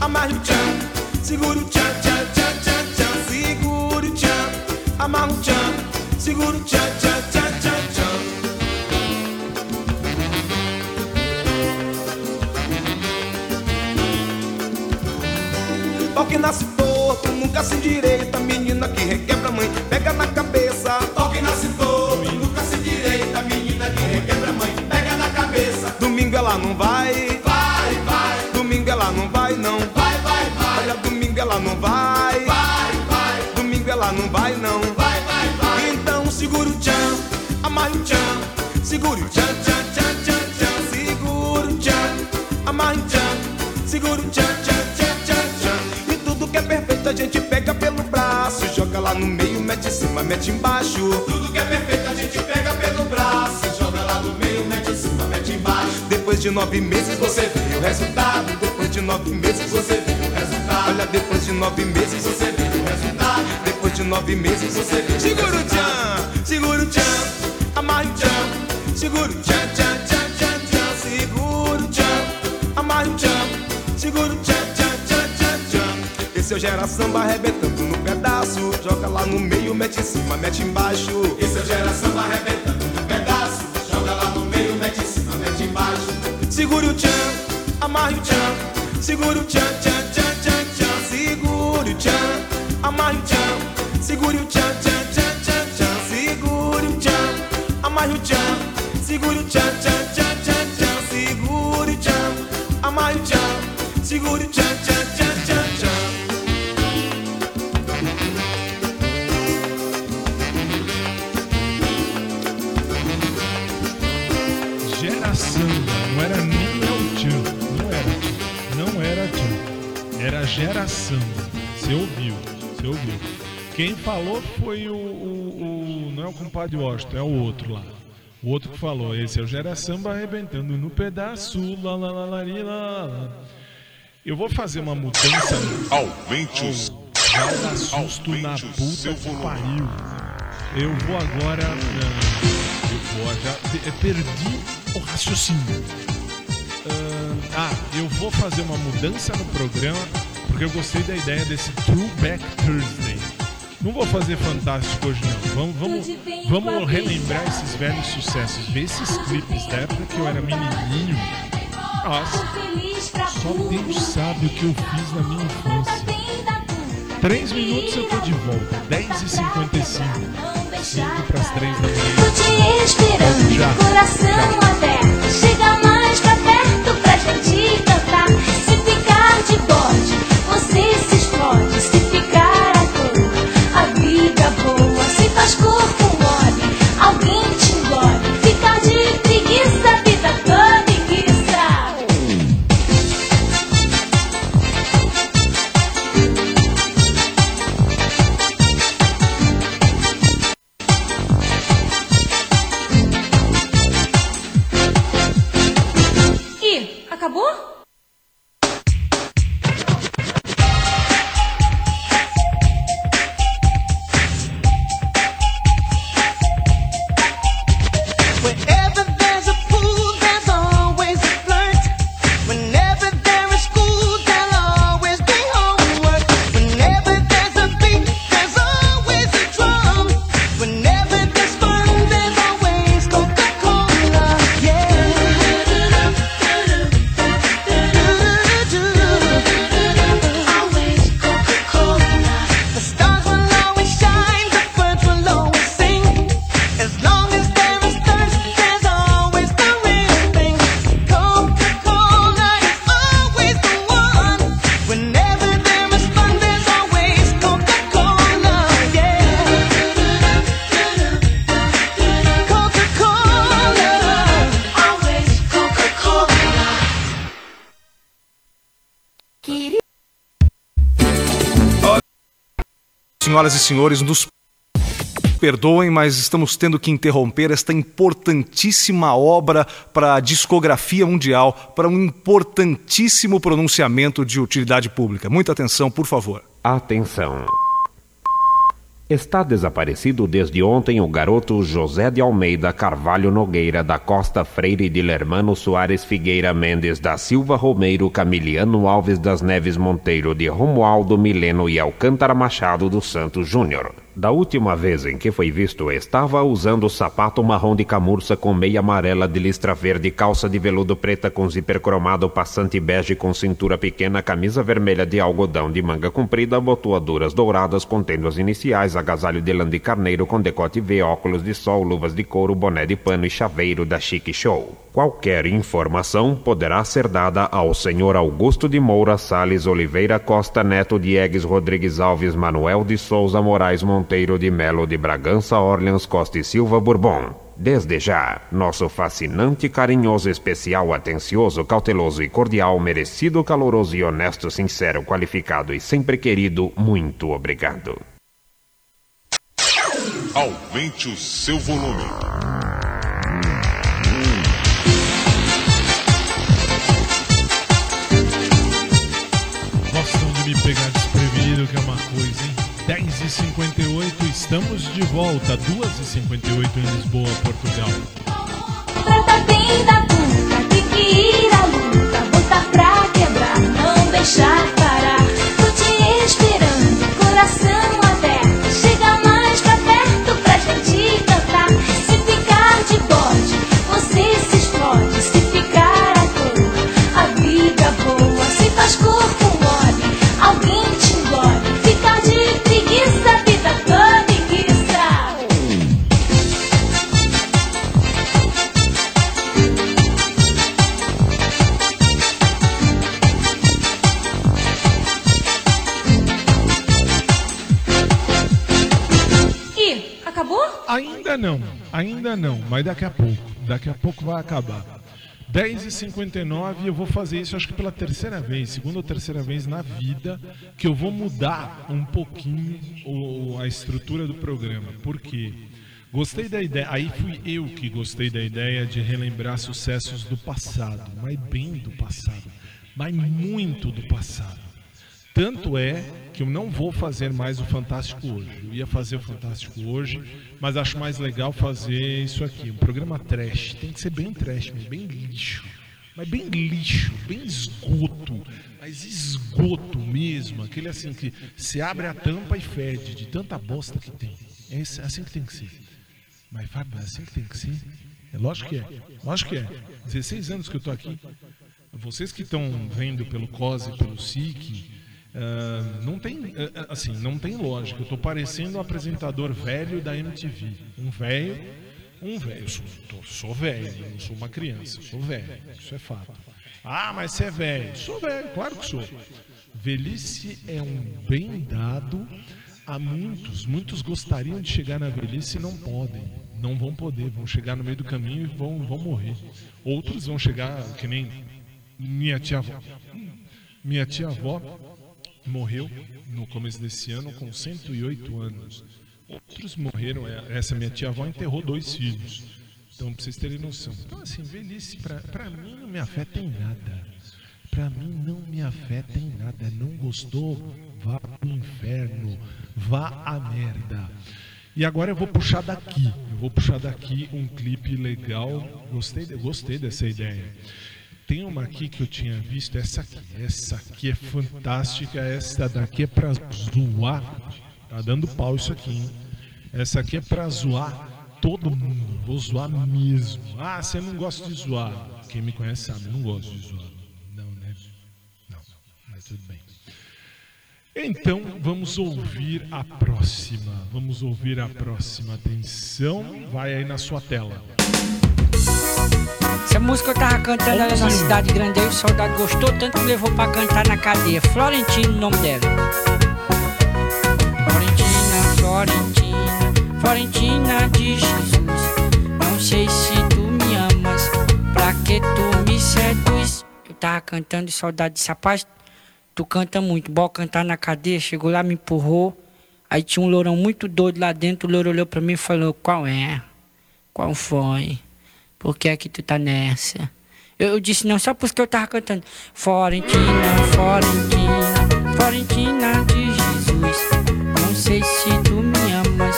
R: amarra o tchan. Segura o tchan, tchan, tchan, tchan, tchan. Segura o tchan, amarra o tchan. Segura o tchan, tchan, tchan, tchan, tchan. Pau que nasce torto, nunca se endireita. Menina Segura o tchan, tchan, tchan, tchan, tchan. Segura o tchan, amarra o tchan. Segura o tchan, tchan, tchan, tchan, tchan. E tudo que é perfeito a gente pega pelo braço. Joga lá no meio, mete em cima, mete embaixo. Tudo que é perfeito a gente pega pelo braço. Joga lá no meio, mete em cima, mete embaixo. Depois de nove meses você vê o resultado. Depois de nove meses você vê o resultado. Olha, depois de nove meses você vê o resultado. Depois de nove meses você vê Segura o tchan, segura o tchan, tchan. Segura o tchan, tchan, tchan, tchan, tchan. Segura o tchan, amarra o tchan. Segura o tchan, tchan, tchan, tchan, tchan. Esse é o gera samba arrebentando no pedaço. Joga lá no meio, mete em cima, mete embaixo. Esse é o gera samba arrebentando no pedaço. Joga lá no meio, mete em cima, mete embaixo. Segura o tchan, amarre o tchan. Segura o tchan, tchan, tchan, tchan, tchan. Segura o tchan, amarre o tchan. Segura o tchan, tchan, tchan, tchan, tchan. O tchan, amarre o tchan. Segura o tchan, tchan, tchan, tchan, tchan. Segura o tchan, amarre o tchan. Segura o tchan, tchan, tchan, tchan, tchan.
D: Gera samba, não era nem El Chan, não era. Não era Chan. Era Gera Samba. Você ouviu, você ouviu. Quem falou foi o, o- o- Não é o compadre Washington, é o outro lá. O outro que falou, esse é o Gera Samba arrebentando no pedaço. Lá, lá, lá, lá, lá, lá. Eu vou fazer uma mudança.
C: Aumente
D: dar susto na puta que pariu. Eu vou agora. ah, eu vou já. perdi o raciocínio. Ah, ah, eu vou fazer uma mudança no programa porque eu gostei da ideia desse Throwback Thursday. Não vou fazer fantástico hoje não. Vamos, vamos, vamos relembrar esses velhos sucessos, ver esses clipes da época que eu era menininho. Nossa, só Deus sabe o que eu fiz na minha infância. Três minutos eu tô de volta, 10h55. 5 para as 3 da manhã.
E: Tô te esperando,
D: Já,
E: coração aberto.
S: Senhoras e senhores, nos perdoem, mas estamos tendo que interromper esta importantíssima obra para a discografia mundial, para um importantíssimo pronunciamento de utilidade pública. Muita atenção, por favor.
R: Atenção. Está desaparecido desde ontem o garoto José de Almeida Carvalho Nogueira da Costa Freire de Lermano Soares Figueira Mendes da Silva Romeiro Camiliano Alves das Neves Monteiro de Romualdo Mileno e Alcântara Machado dos Santos Júnior. Da última vez em que foi visto, estava usando sapato marrom de camurça com meia amarela de listra verde, calça de veludo preta com zíper cromado, passante bege com cintura pequena, camisa vermelha de algodão de manga comprida, botoaduras douradas contendo as iniciais, agasalho de lã de carneiro com decote V, óculos de sol, luvas de couro, boné de pano e chaveiro da Chique Show. Qualquer informação poderá ser dada ao senhor Augusto de Moura Sales Oliveira Costa Neto Diegues Rodrigues Alves Manuel de Souza Moraes Monteiro de Melo de Bragança Orleans Costa e Silva Bourbon. Desde já, nosso fascinante, carinhoso, especial, atencioso, cauteloso e cordial, merecido, caloroso e honesto, sincero, qualificado e sempre querido, muito obrigado.
C: Aumente o seu volume.
D: Gostam de me pegar desprevenido, que é uma coisa, hein? 10h58, estamos de volta. 2h58 em Lisboa, Portugal.
E: Trata bem da puta, tem que ir à luta, botar pra quebrar, não deixar parar. Tô te esperando, coração
D: ainda não, mas daqui a pouco. Daqui a pouco vai acabar. 10h59 eu vou fazer isso acho que pela terceira vez, segunda ou terceira vez na vida, que eu vou mudar um pouquinho o- a estrutura do programa. Por quê? Gostei da ideia, aí fui eu que gostei da ideia de relembrar sucessos do passado, mas bem do passado, mas muito do passado. Tanto é que eu não vou fazer mais o Fantástico hoje. Eu ia fazer o Fantástico hoje, mas acho mais legal fazer isso aqui. Um programa trash. Tem que ser bem trash, bem lixo. Mas bem lixo, bem esgoto. Mas esgoto mesmo. Aquele assim que se abre a tampa e fede de tanta bosta que tem. É assim que tem que ser. Mas Fábio, é assim que tem que ser? É lógico que é. Lógico que é. 16 anos que eu tô aqui. Vocês que estão vendo pelo COSE, pelo SIC, ah, não tem ah, assim, não tem lógica. Eu tô parecendo um apresentador velho da MTV. Um velho, um velho. Eu sou, sou velho, não sou uma criança, sou velho. Isso é fato. Ah, mas você é velho. Sou velho, claro que sou. Velhice é um bem dado a muitos. Muitos gostariam de chegar na velhice e não podem. Não vão poder, vão chegar no meio do caminho e vão, vão morrer. Outros vão chegar, que nem minha tia avó. Minha tia avó morreu no começo desse ano com 108 anos. Outros morreram, é, essa minha tia avó enterrou dois filhos. Então, pra vocês terem noção. Então, assim, velhice, pra mim, não me afeta em nada. Pra mim, não me afeta em nada. Não gostou? Vá pro inferno. Vá à merda. E agora eu vou puxar daqui. Eu vou puxar daqui um clipe legal. Gostei, gostei dessa ideia. Tem uma aqui que eu tinha visto, essa aqui. Essa aqui é fantástica. Essa daqui é pra zoar. Tá dando pau isso aqui, hein? Essa aqui é pra zoar todo mundo. Vou zoar mesmo. Ah, você não gosta de zoar. Quem me conhece sabe, eu não gosto de zoar. Não, né? Não, mas tudo bem. Então, vamos ouvir a próxima. Vamos ouvir a próxima. Atenção, vai aí na sua tela.
T: Essa música eu tava cantando ali na cidade grande aí, o soldado gostou tanto que levou pra cantar na cadeia. Florentino, o nome dela. Florentina, Florentina, Florentina de Jesus. Não sei se tu me amas, pra que tu me seduz. Eu tava cantando e o soldado disse, rapaz, tu canta muito, bora cantar na cadeia. Chegou lá, me empurrou. Aí tinha um lourão muito doido lá dentro, o louro olhou pra mim e falou, qual é? Qual foi? Por que é que tu tá nessa? Eu, eu disse não, só porque eu tava cantando Florentina, Florentina, Florentina de Jesus Não sei se tu me amas,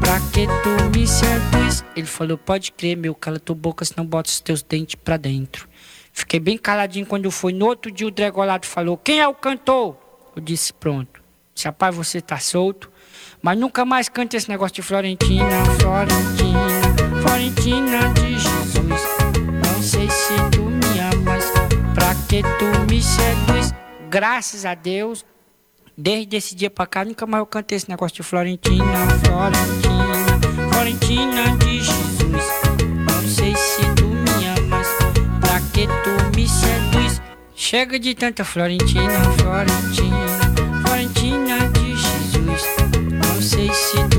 T: pra que tu me seduz? Ele falou, pode crer meu, cala tua boca, senão bota os teus dentes pra dentro Fiquei bem caladinho quando foi. No outro dia o Dregolado falou, quem é o cantor? Eu disse, pronto. Disse, rapaz, você tá solto. Mas nunca mais cante esse negócio de Florentina, Florentina, Florentina de Jesus. Não sei se tu me amas, pra que tu me seduz? Graças a Deus, desde esse dia pra cá, nunca mais eu cantei esse negócio de Florentina, Florentina, Florentina de Jesus. Não sei se tu me amas, pra que tu me seduz? Chega de tanta Florentina, Florentina, Florentina de Jesus. Não sei se tu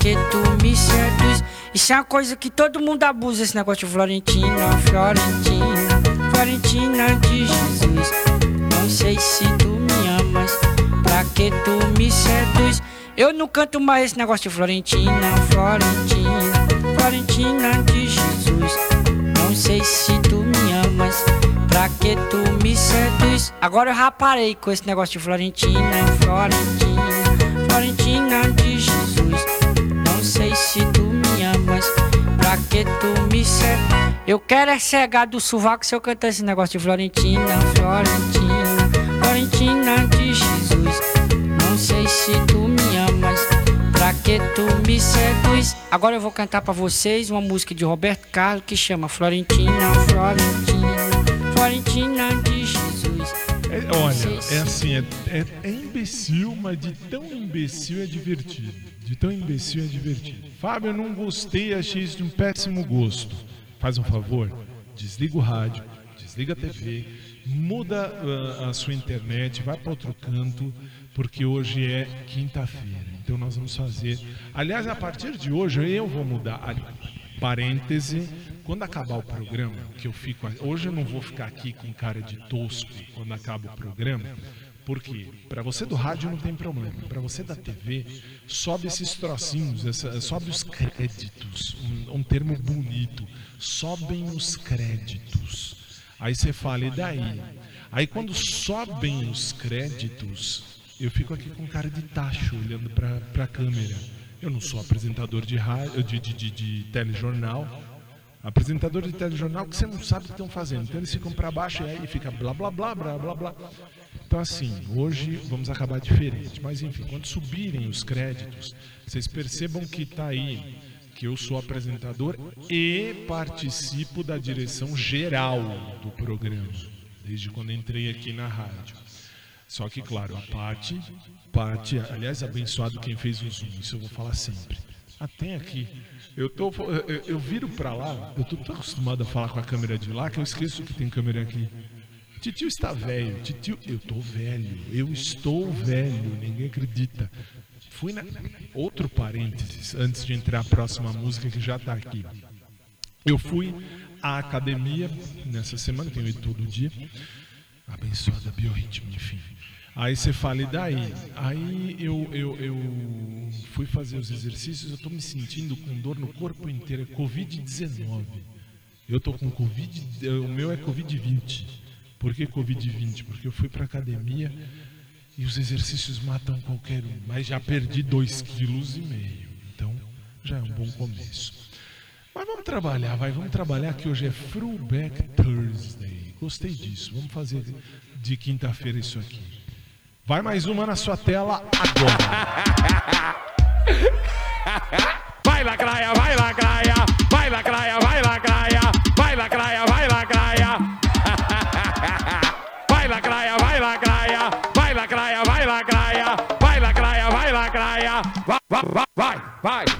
T: pra que tu me seduz? Isso é uma coisa que todo mundo abusa, esse negócio de Florentina, Florentina, Florentina de Jesus. Não sei se tu me amas, pra que tu me seduz? Eu não canto mais esse negócio de Florentina, Florentina, Florentina de Jesus. Não sei se tu me amas, pra que tu me seduz? Agora eu já parei com esse negócio de Florentina, Florentina, Florentina de Jesus. Não sei se tu me amas, pra que tu me seduz? Eu quero é cegar do sovaco se eu cantar esse negócio de Florentina, Florentina, Florentina de Jesus. Não sei se tu me amas, pra que tu me seduz? Agora eu vou cantar pra vocês uma música de Roberto Carlos que chama Florentina, Florentina, Florentina de Jesus.
D: É, olha, é assim, é, é, é imbecil, mas de tão imbecil é divertido. De tão imbecil é divertido. Fábio, eu não gostei, achei isso de um péssimo gosto. Faz um favor, desliga o rádio, desliga a TV, muda ah, a sua internet, vai para outro canto, porque hoje é quinta-feira. Então nós vamos fazer. Aliás, a partir de hoje eu vou mudar. Ali, Parêntese, quando acabar o programa, que eu fico. Hoje eu não vou ficar aqui com cara de tosco quando acaba o programa. Porque para você do rádio não tem problema. Para você da TV, sobe esses trocinhos, sobe os créditos. Um, um termo bonito. Sobem os créditos. Aí você fala, e daí? Aí quando sobem os créditos, eu fico aqui com cara de tacho olhando para a câmera. Eu não sou apresentador de rádio, de, de, de, de telejornal. Apresentador de telejornal que você não sabe o que estão fazendo. Então eles ficam para baixo e aí fica blá blá blá blá blá blá. Então assim, hoje vamos acabar diferente. Mas enfim, quando subirem os créditos, vocês percebam que está aí que eu sou apresentador e participo da direção geral do programa, desde quando entrei aqui na rádio. Só que, claro, a parte, parte, aliás, abençoado quem fez o Zoom, isso eu vou falar sempre. Até aqui. Eu, tô, eu, eu viro pra lá, eu tô tão acostumado a falar com a câmera de lá que eu esqueço que tem câmera aqui. Titio está velho, titio, eu tô velho, eu estou velho, ninguém acredita. Fui na. Outro parênteses, antes de entrar a próxima música que já tá aqui. Eu fui à academia nessa semana, tenho ido todo dia. Abençoada biorritmo, enfim. Aí você fala, e daí? Aí eu, eu, eu fui fazer os exercícios, eu tô me sentindo com dor no corpo inteiro, é Covid-19. Eu tô com Covid, o meu é Covid-20. Por que Covid-20? Porque eu fui pra academia e os exercícios matam qualquer um, mas já perdi 2,5 kg. Então já é um bom começo. Mas vamos trabalhar, vai, vamos trabalhar que hoje é Throwback Thursday. Gostei disso. Vamos fazer de quinta-feira isso aqui. Vai mais uma na sua tela agora.
P: Vai lacraia, vai lacraia, vai lacraia, vai lacraia, vai lacraia. Lacraia, vai lacraia, vai lacraia, vai vai, vai. Vai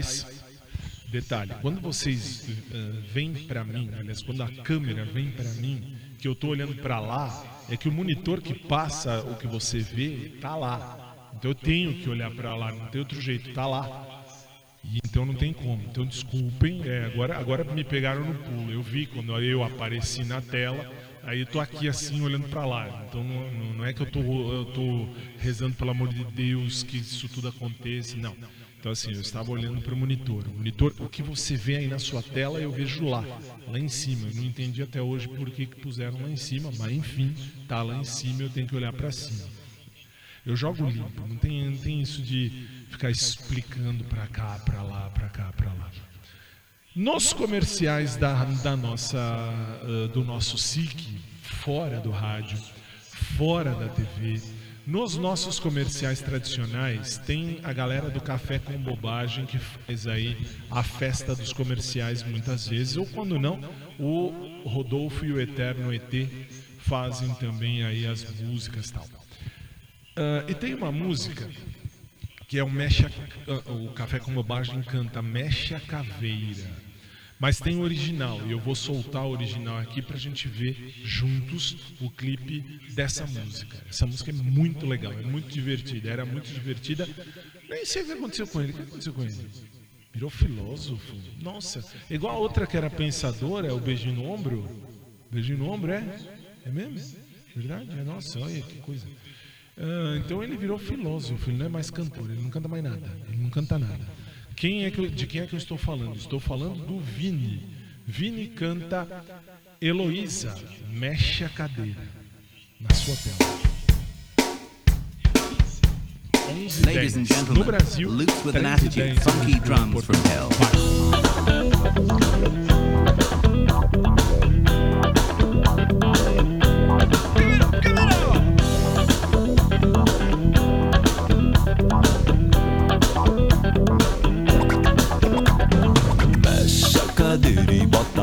D: aí detalhe, quando vocês eh, vêm pra mim, aliás, quando a câmera vem pra mim, que eu tô olhando pra lá, é que o monitor que passa o que você vê tá lá. Então eu tenho que olhar pra lá, não tem outro jeito, tá lá. E então não tem como. Então desculpem, é, agora, agora me pegaram no pulo. Eu vi quando eu apareci na tela, aí eu tô aqui assim olhando pra lá. Então não- não é que eu tô, eu tô rezando pelo amor de Deus que isso tudo aconteça, não. Então assim, eu estava olhando para o monitor. O monitor, o que você vê aí na sua tela, eu vejo lá, lá em cima. Eu não entendi até hoje por que, que puseram lá em cima, mas enfim, tá lá em cima, eu tenho que olhar para cima. Eu jogo limpo, não tem, não tem isso de ficar explicando pra cá, pra lá, pra cá, pra lá. Nos comerciais da, da nossa, do nosso SIC, fora do rádio, fora da TV, nos nossos comerciais tradicionais, tem a galera do Café com Bobagem que faz aí a festa dos comerciais muitas vezes, ou quando não, o Rodolfo e o Eterno ET fazem também aí as músicas tal. Ah, e tem uma música que é o Mecha. ah, o Café com Bobagem canta Mecha Caveira. Mas tem o original, e eu vou soltar o original aqui pra gente ver juntos o clipe dessa música. Essa música é muito legal, é muito divertida, era muito divertida. Nem sei o que aconteceu com ele. O que aconteceu com ele? Virou filósofo? Nossa, igual a outra que era pensadora, o beijinho no ombro. Beijinho no ombro, é? É mesmo? Verdade? É, nossa, olha que coisa. Ah, então ele virou filósofo, ele não é mais cantor, ele não canta mais nada, ele não canta nada. Quem é que eu- de quem é que eu estou falando? Estou falando do Vini. Vini canta Heloísa, mexe a cadeira na sua tela. 11
U: Ladies and
D: 10.
U: gentlemen,
D: no Brasil,
U: Loops with an
D: 13
U: attitude,
D: 10
U: funky drums from hell.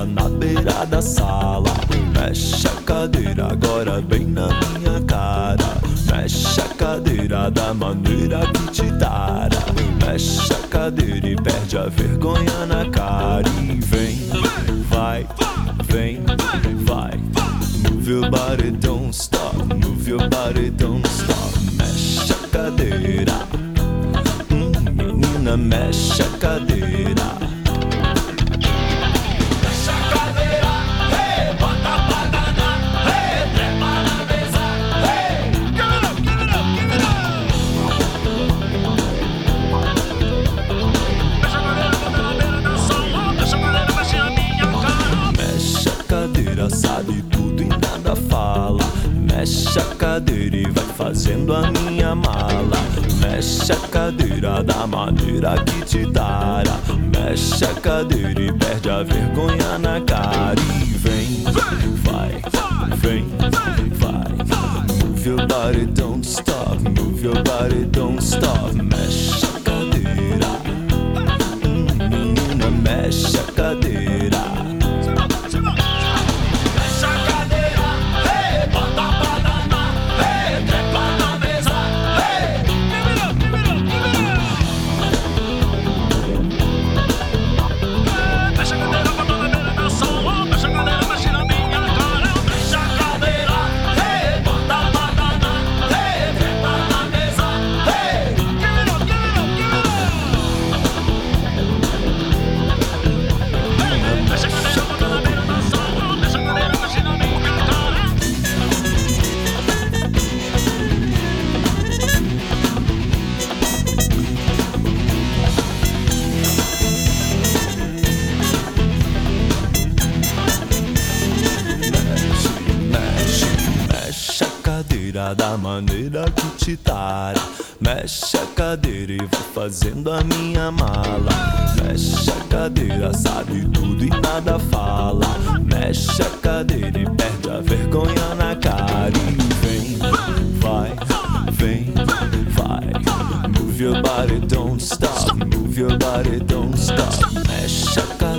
V: Na beira da sala. Mexe a cadeira agora bem na minha cara. Mexe a cadeira da maneira que te dara. Mexe a cadeira e perde a vergonha na cara. E vem, vai, vem, vai. Move your body, don't stop. Move your body, don't stop. Mexe a cadeira. Hum, menina, mexe a cadeira.
P: Da sala, mexe a cadeira, mexe a minha cara.
V: Mexe a sabe tudo, cadeira e vai fazendo a minha mala. Mexe a cadeira da maneira que te dará. Mexe a cadeira e perde a vergonha na cara. E vem, vai, vem, vai. Move your body, don't stop. Move your body, don't stop. Mexe a cadeira. Hum, Menina, mexe a cadeira.
P: Da
V: maneira que te dará. Mexe a cadeira e vai fazendo a minha mala. Mexe a cadeira, sabe tudo e nada fala. Mexe a cadeira e perde a vergonha na cara. E vem, vai, vem, vai. Move your body, don't stop. Move your body, don't stop. Mexe a cadeira.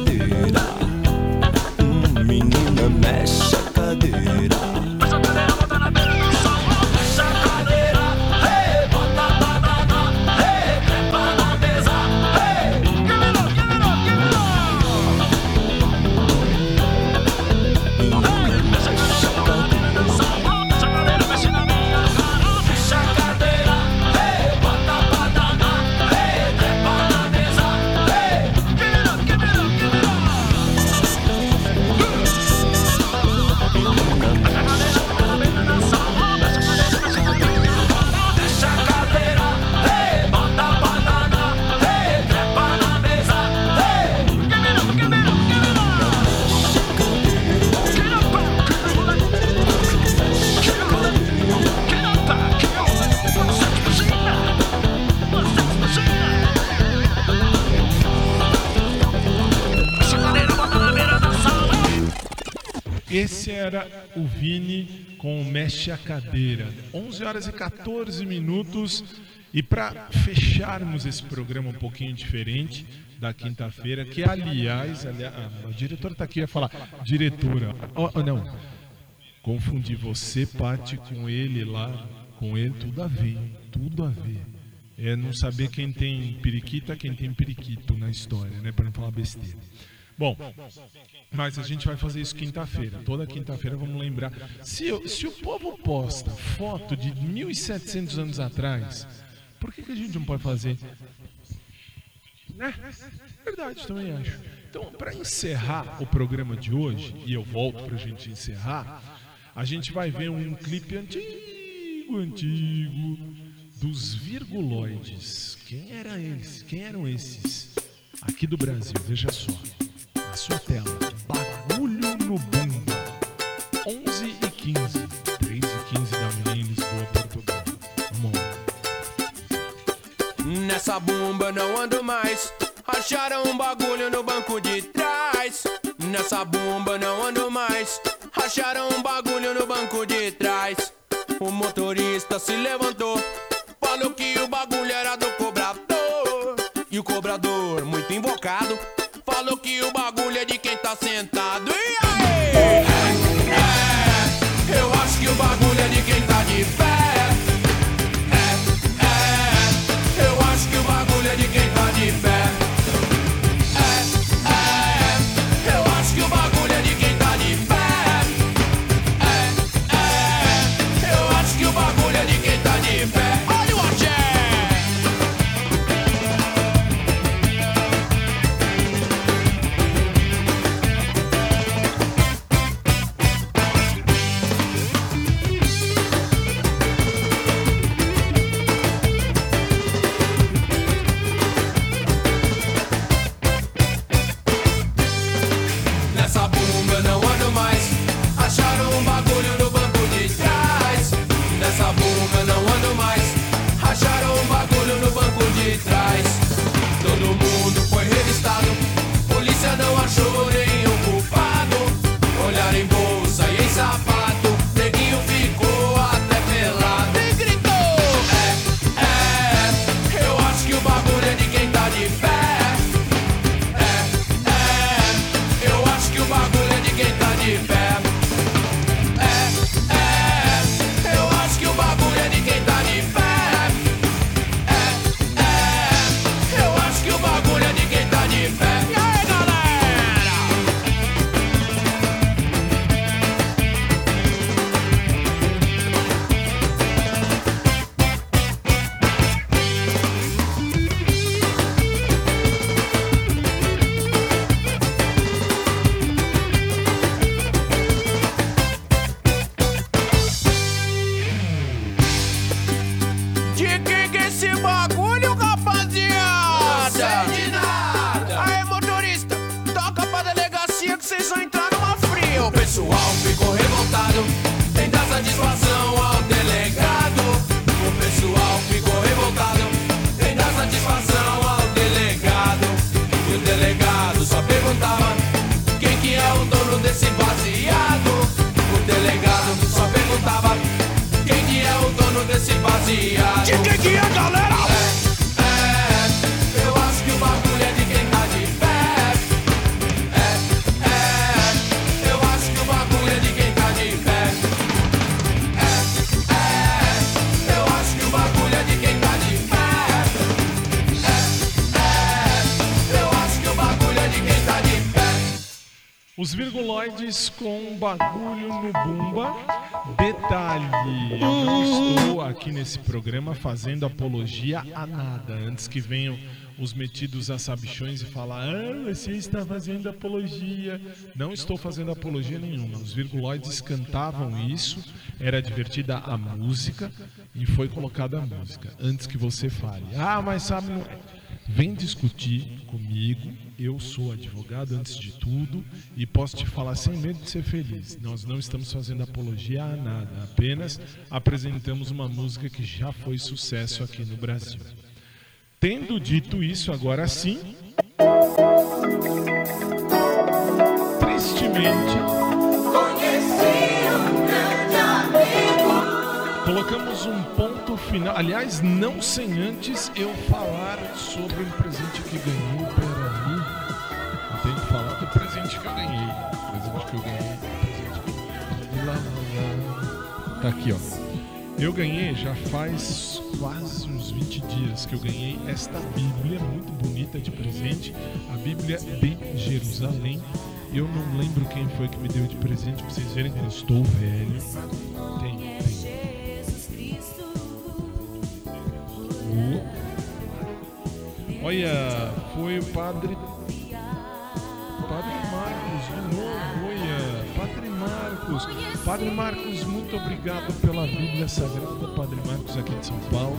D: Esse era o Vini com o Mexe a Cadeira. 11 horas e 14 minutos. E para fecharmos esse programa um pouquinho diferente da quinta-feira, que aliás, ali- ah, a diretora está aqui a falar, diretora, oh, não, confundi você, Pati, com ele lá, com ele, tudo a ver, tudo a ver. É não saber quem tem periquita, quem tem periquito na história, né, para não falar besteira. Bom, mas a gente vai fazer isso quinta-feira. Toda quinta-feira vamos lembrar. Se, eu- se o povo posta foto de 1.700 anos atrás, por que, que a gente não pode fazer? Né? Verdade, também acho. Então, para encerrar o programa de hoje, e eu volto para a gente encerrar, a gente vai ver um clipe antigo, antigo, dos virguloides. Quem era eles? Quem eram esses? Aqui do Brasil, veja só. Sua tela, bagulho no bumbo. 11 e 15, 3 e 15 da manhã em Lisboa, Portugal. Vamos.
W: Nessa bomba não ando mais. Acharam um bagulho no banco de trás. Nessa bomba não ando mais. Acharam um bagulho no banco de trás. O motorista se levantou. Falou que o bagulho era do cobrador. E o cobrador, de quem
D: virguloides com bagulho no bumba. Detalhe, eu não estou aqui nesse programa fazendo apologia a nada. Antes que venham os metidos a sabichões e falar, ah, você está fazendo apologia. Não estou fazendo apologia nenhuma. Os virguloides cantavam isso, era divertida a música e foi colocada a música. Antes que você fale, ah, mas sabe. Vem discutir comigo. Eu sou advogado antes de tudo e posso te falar sem medo de ser feliz. Nós não estamos fazendo apologia a nada, apenas apresentamos uma música que já foi sucesso aqui no Brasil. Tendo dito isso, agora sim. Tristemente, colocamos um ponto final. Aliás, não sem antes eu falar sobre o presente que ganhei. Eu ganhei. Que eu ganhei. presente. Tá aqui, ó. Eu ganhei já faz quase uns 20 dias que eu ganhei esta Bíblia muito bonita de presente, a Bíblia de Jerusalém. Eu não lembro quem foi que me deu de presente, pra vocês verem que eu estou velho. Tem, tem. O- Olha, foi o. Padre Marcos. Padre Marcos, muito obrigado pela Bíblia Sagrada. Padre Marcos aqui de São Paulo.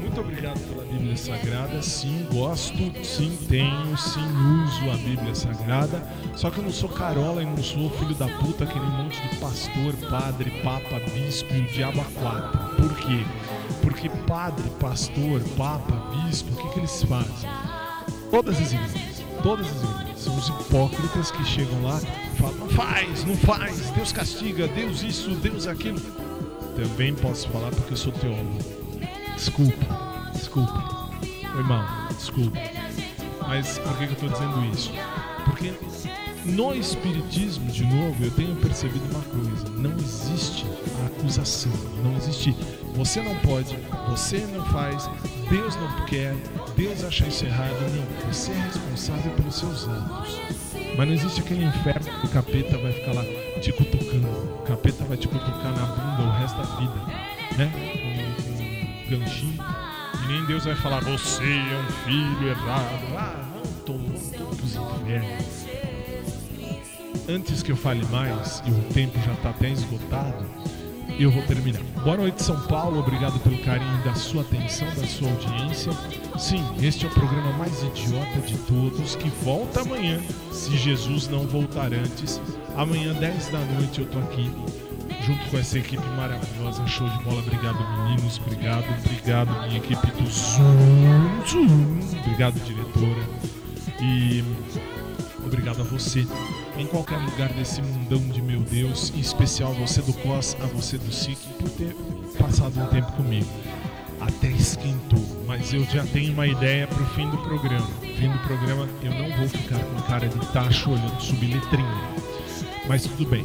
D: Muito obrigado pela Bíblia Sagrada. Sim, gosto, sim, tenho, sim, uso a Bíblia Sagrada. Só que eu não sou carola e não sou filho da puta, aquele monte de pastor, padre, papa, bispo e o diabo a quatro. Por quê? Porque padre, pastor, papa, bispo, o que, que eles fazem? Todas as igrejas, todas as igrejas, são os hipócritas que chegam lá e falam: não faz, não faz, Deus castiga, Deus isso, Deus aquilo. Também posso falar porque eu sou teólogo. Desculpa, desculpa. Mal, desculpa. Mas por que eu estou dizendo isso? Porque no Espiritismo, de novo, eu tenho percebido uma coisa: não existe a acusação, não existe. Você não pode, você não faz, Deus não quer, Deus acha isso errado. Não, você é responsável pelos seus atos. Mas não existe aquele inferno que o capeta vai ficar lá te cutucando. O capeta vai te cutucar na bunda o resto da vida, né? Com um ganchinho. E nem Deus vai falar, você é um filho errado. Ah, não, tomou os infernos. Antes que eu fale mais, e o tempo já está até esgotado, eu vou terminar. Boa noite, São Paulo. Obrigado pelo carinho da sua atenção, da sua audiência. Sim, este é o programa mais idiota de todos, que volta amanhã, se Jesus não voltar antes. Amanhã, 10 da noite, eu tô aqui, junto com essa equipe maravilhosa. Show de bola. Obrigado, meninos. Obrigado, obrigado, minha equipe do Zoom. Zoom. Obrigado, diretora. E obrigado a você em qualquer lugar desse mundão de meu Deus, em especial você do COS, a você do SIC, por ter passado um tempo comigo. Até esquentou, mas eu já tenho uma ideia pro fim do programa. Fim do programa eu não vou ficar com cara de tacho olhando subletrinha. Mas tudo bem.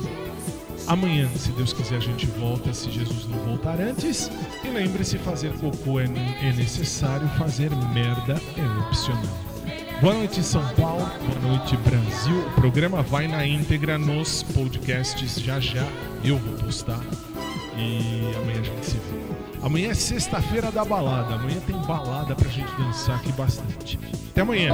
D: Amanhã, se Deus quiser, a gente volta, se Jesus não voltar antes. E lembre-se, fazer cocô é, é necessário, fazer merda é opcional. Boa noite, São Paulo. Boa noite, Brasil. O programa vai na íntegra nos podcasts já já. Eu vou postar. E amanhã a gente se vê. Amanhã é sexta-feira da balada. Amanhã tem balada pra gente dançar aqui bastante. Até amanhã.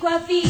E: com a vida.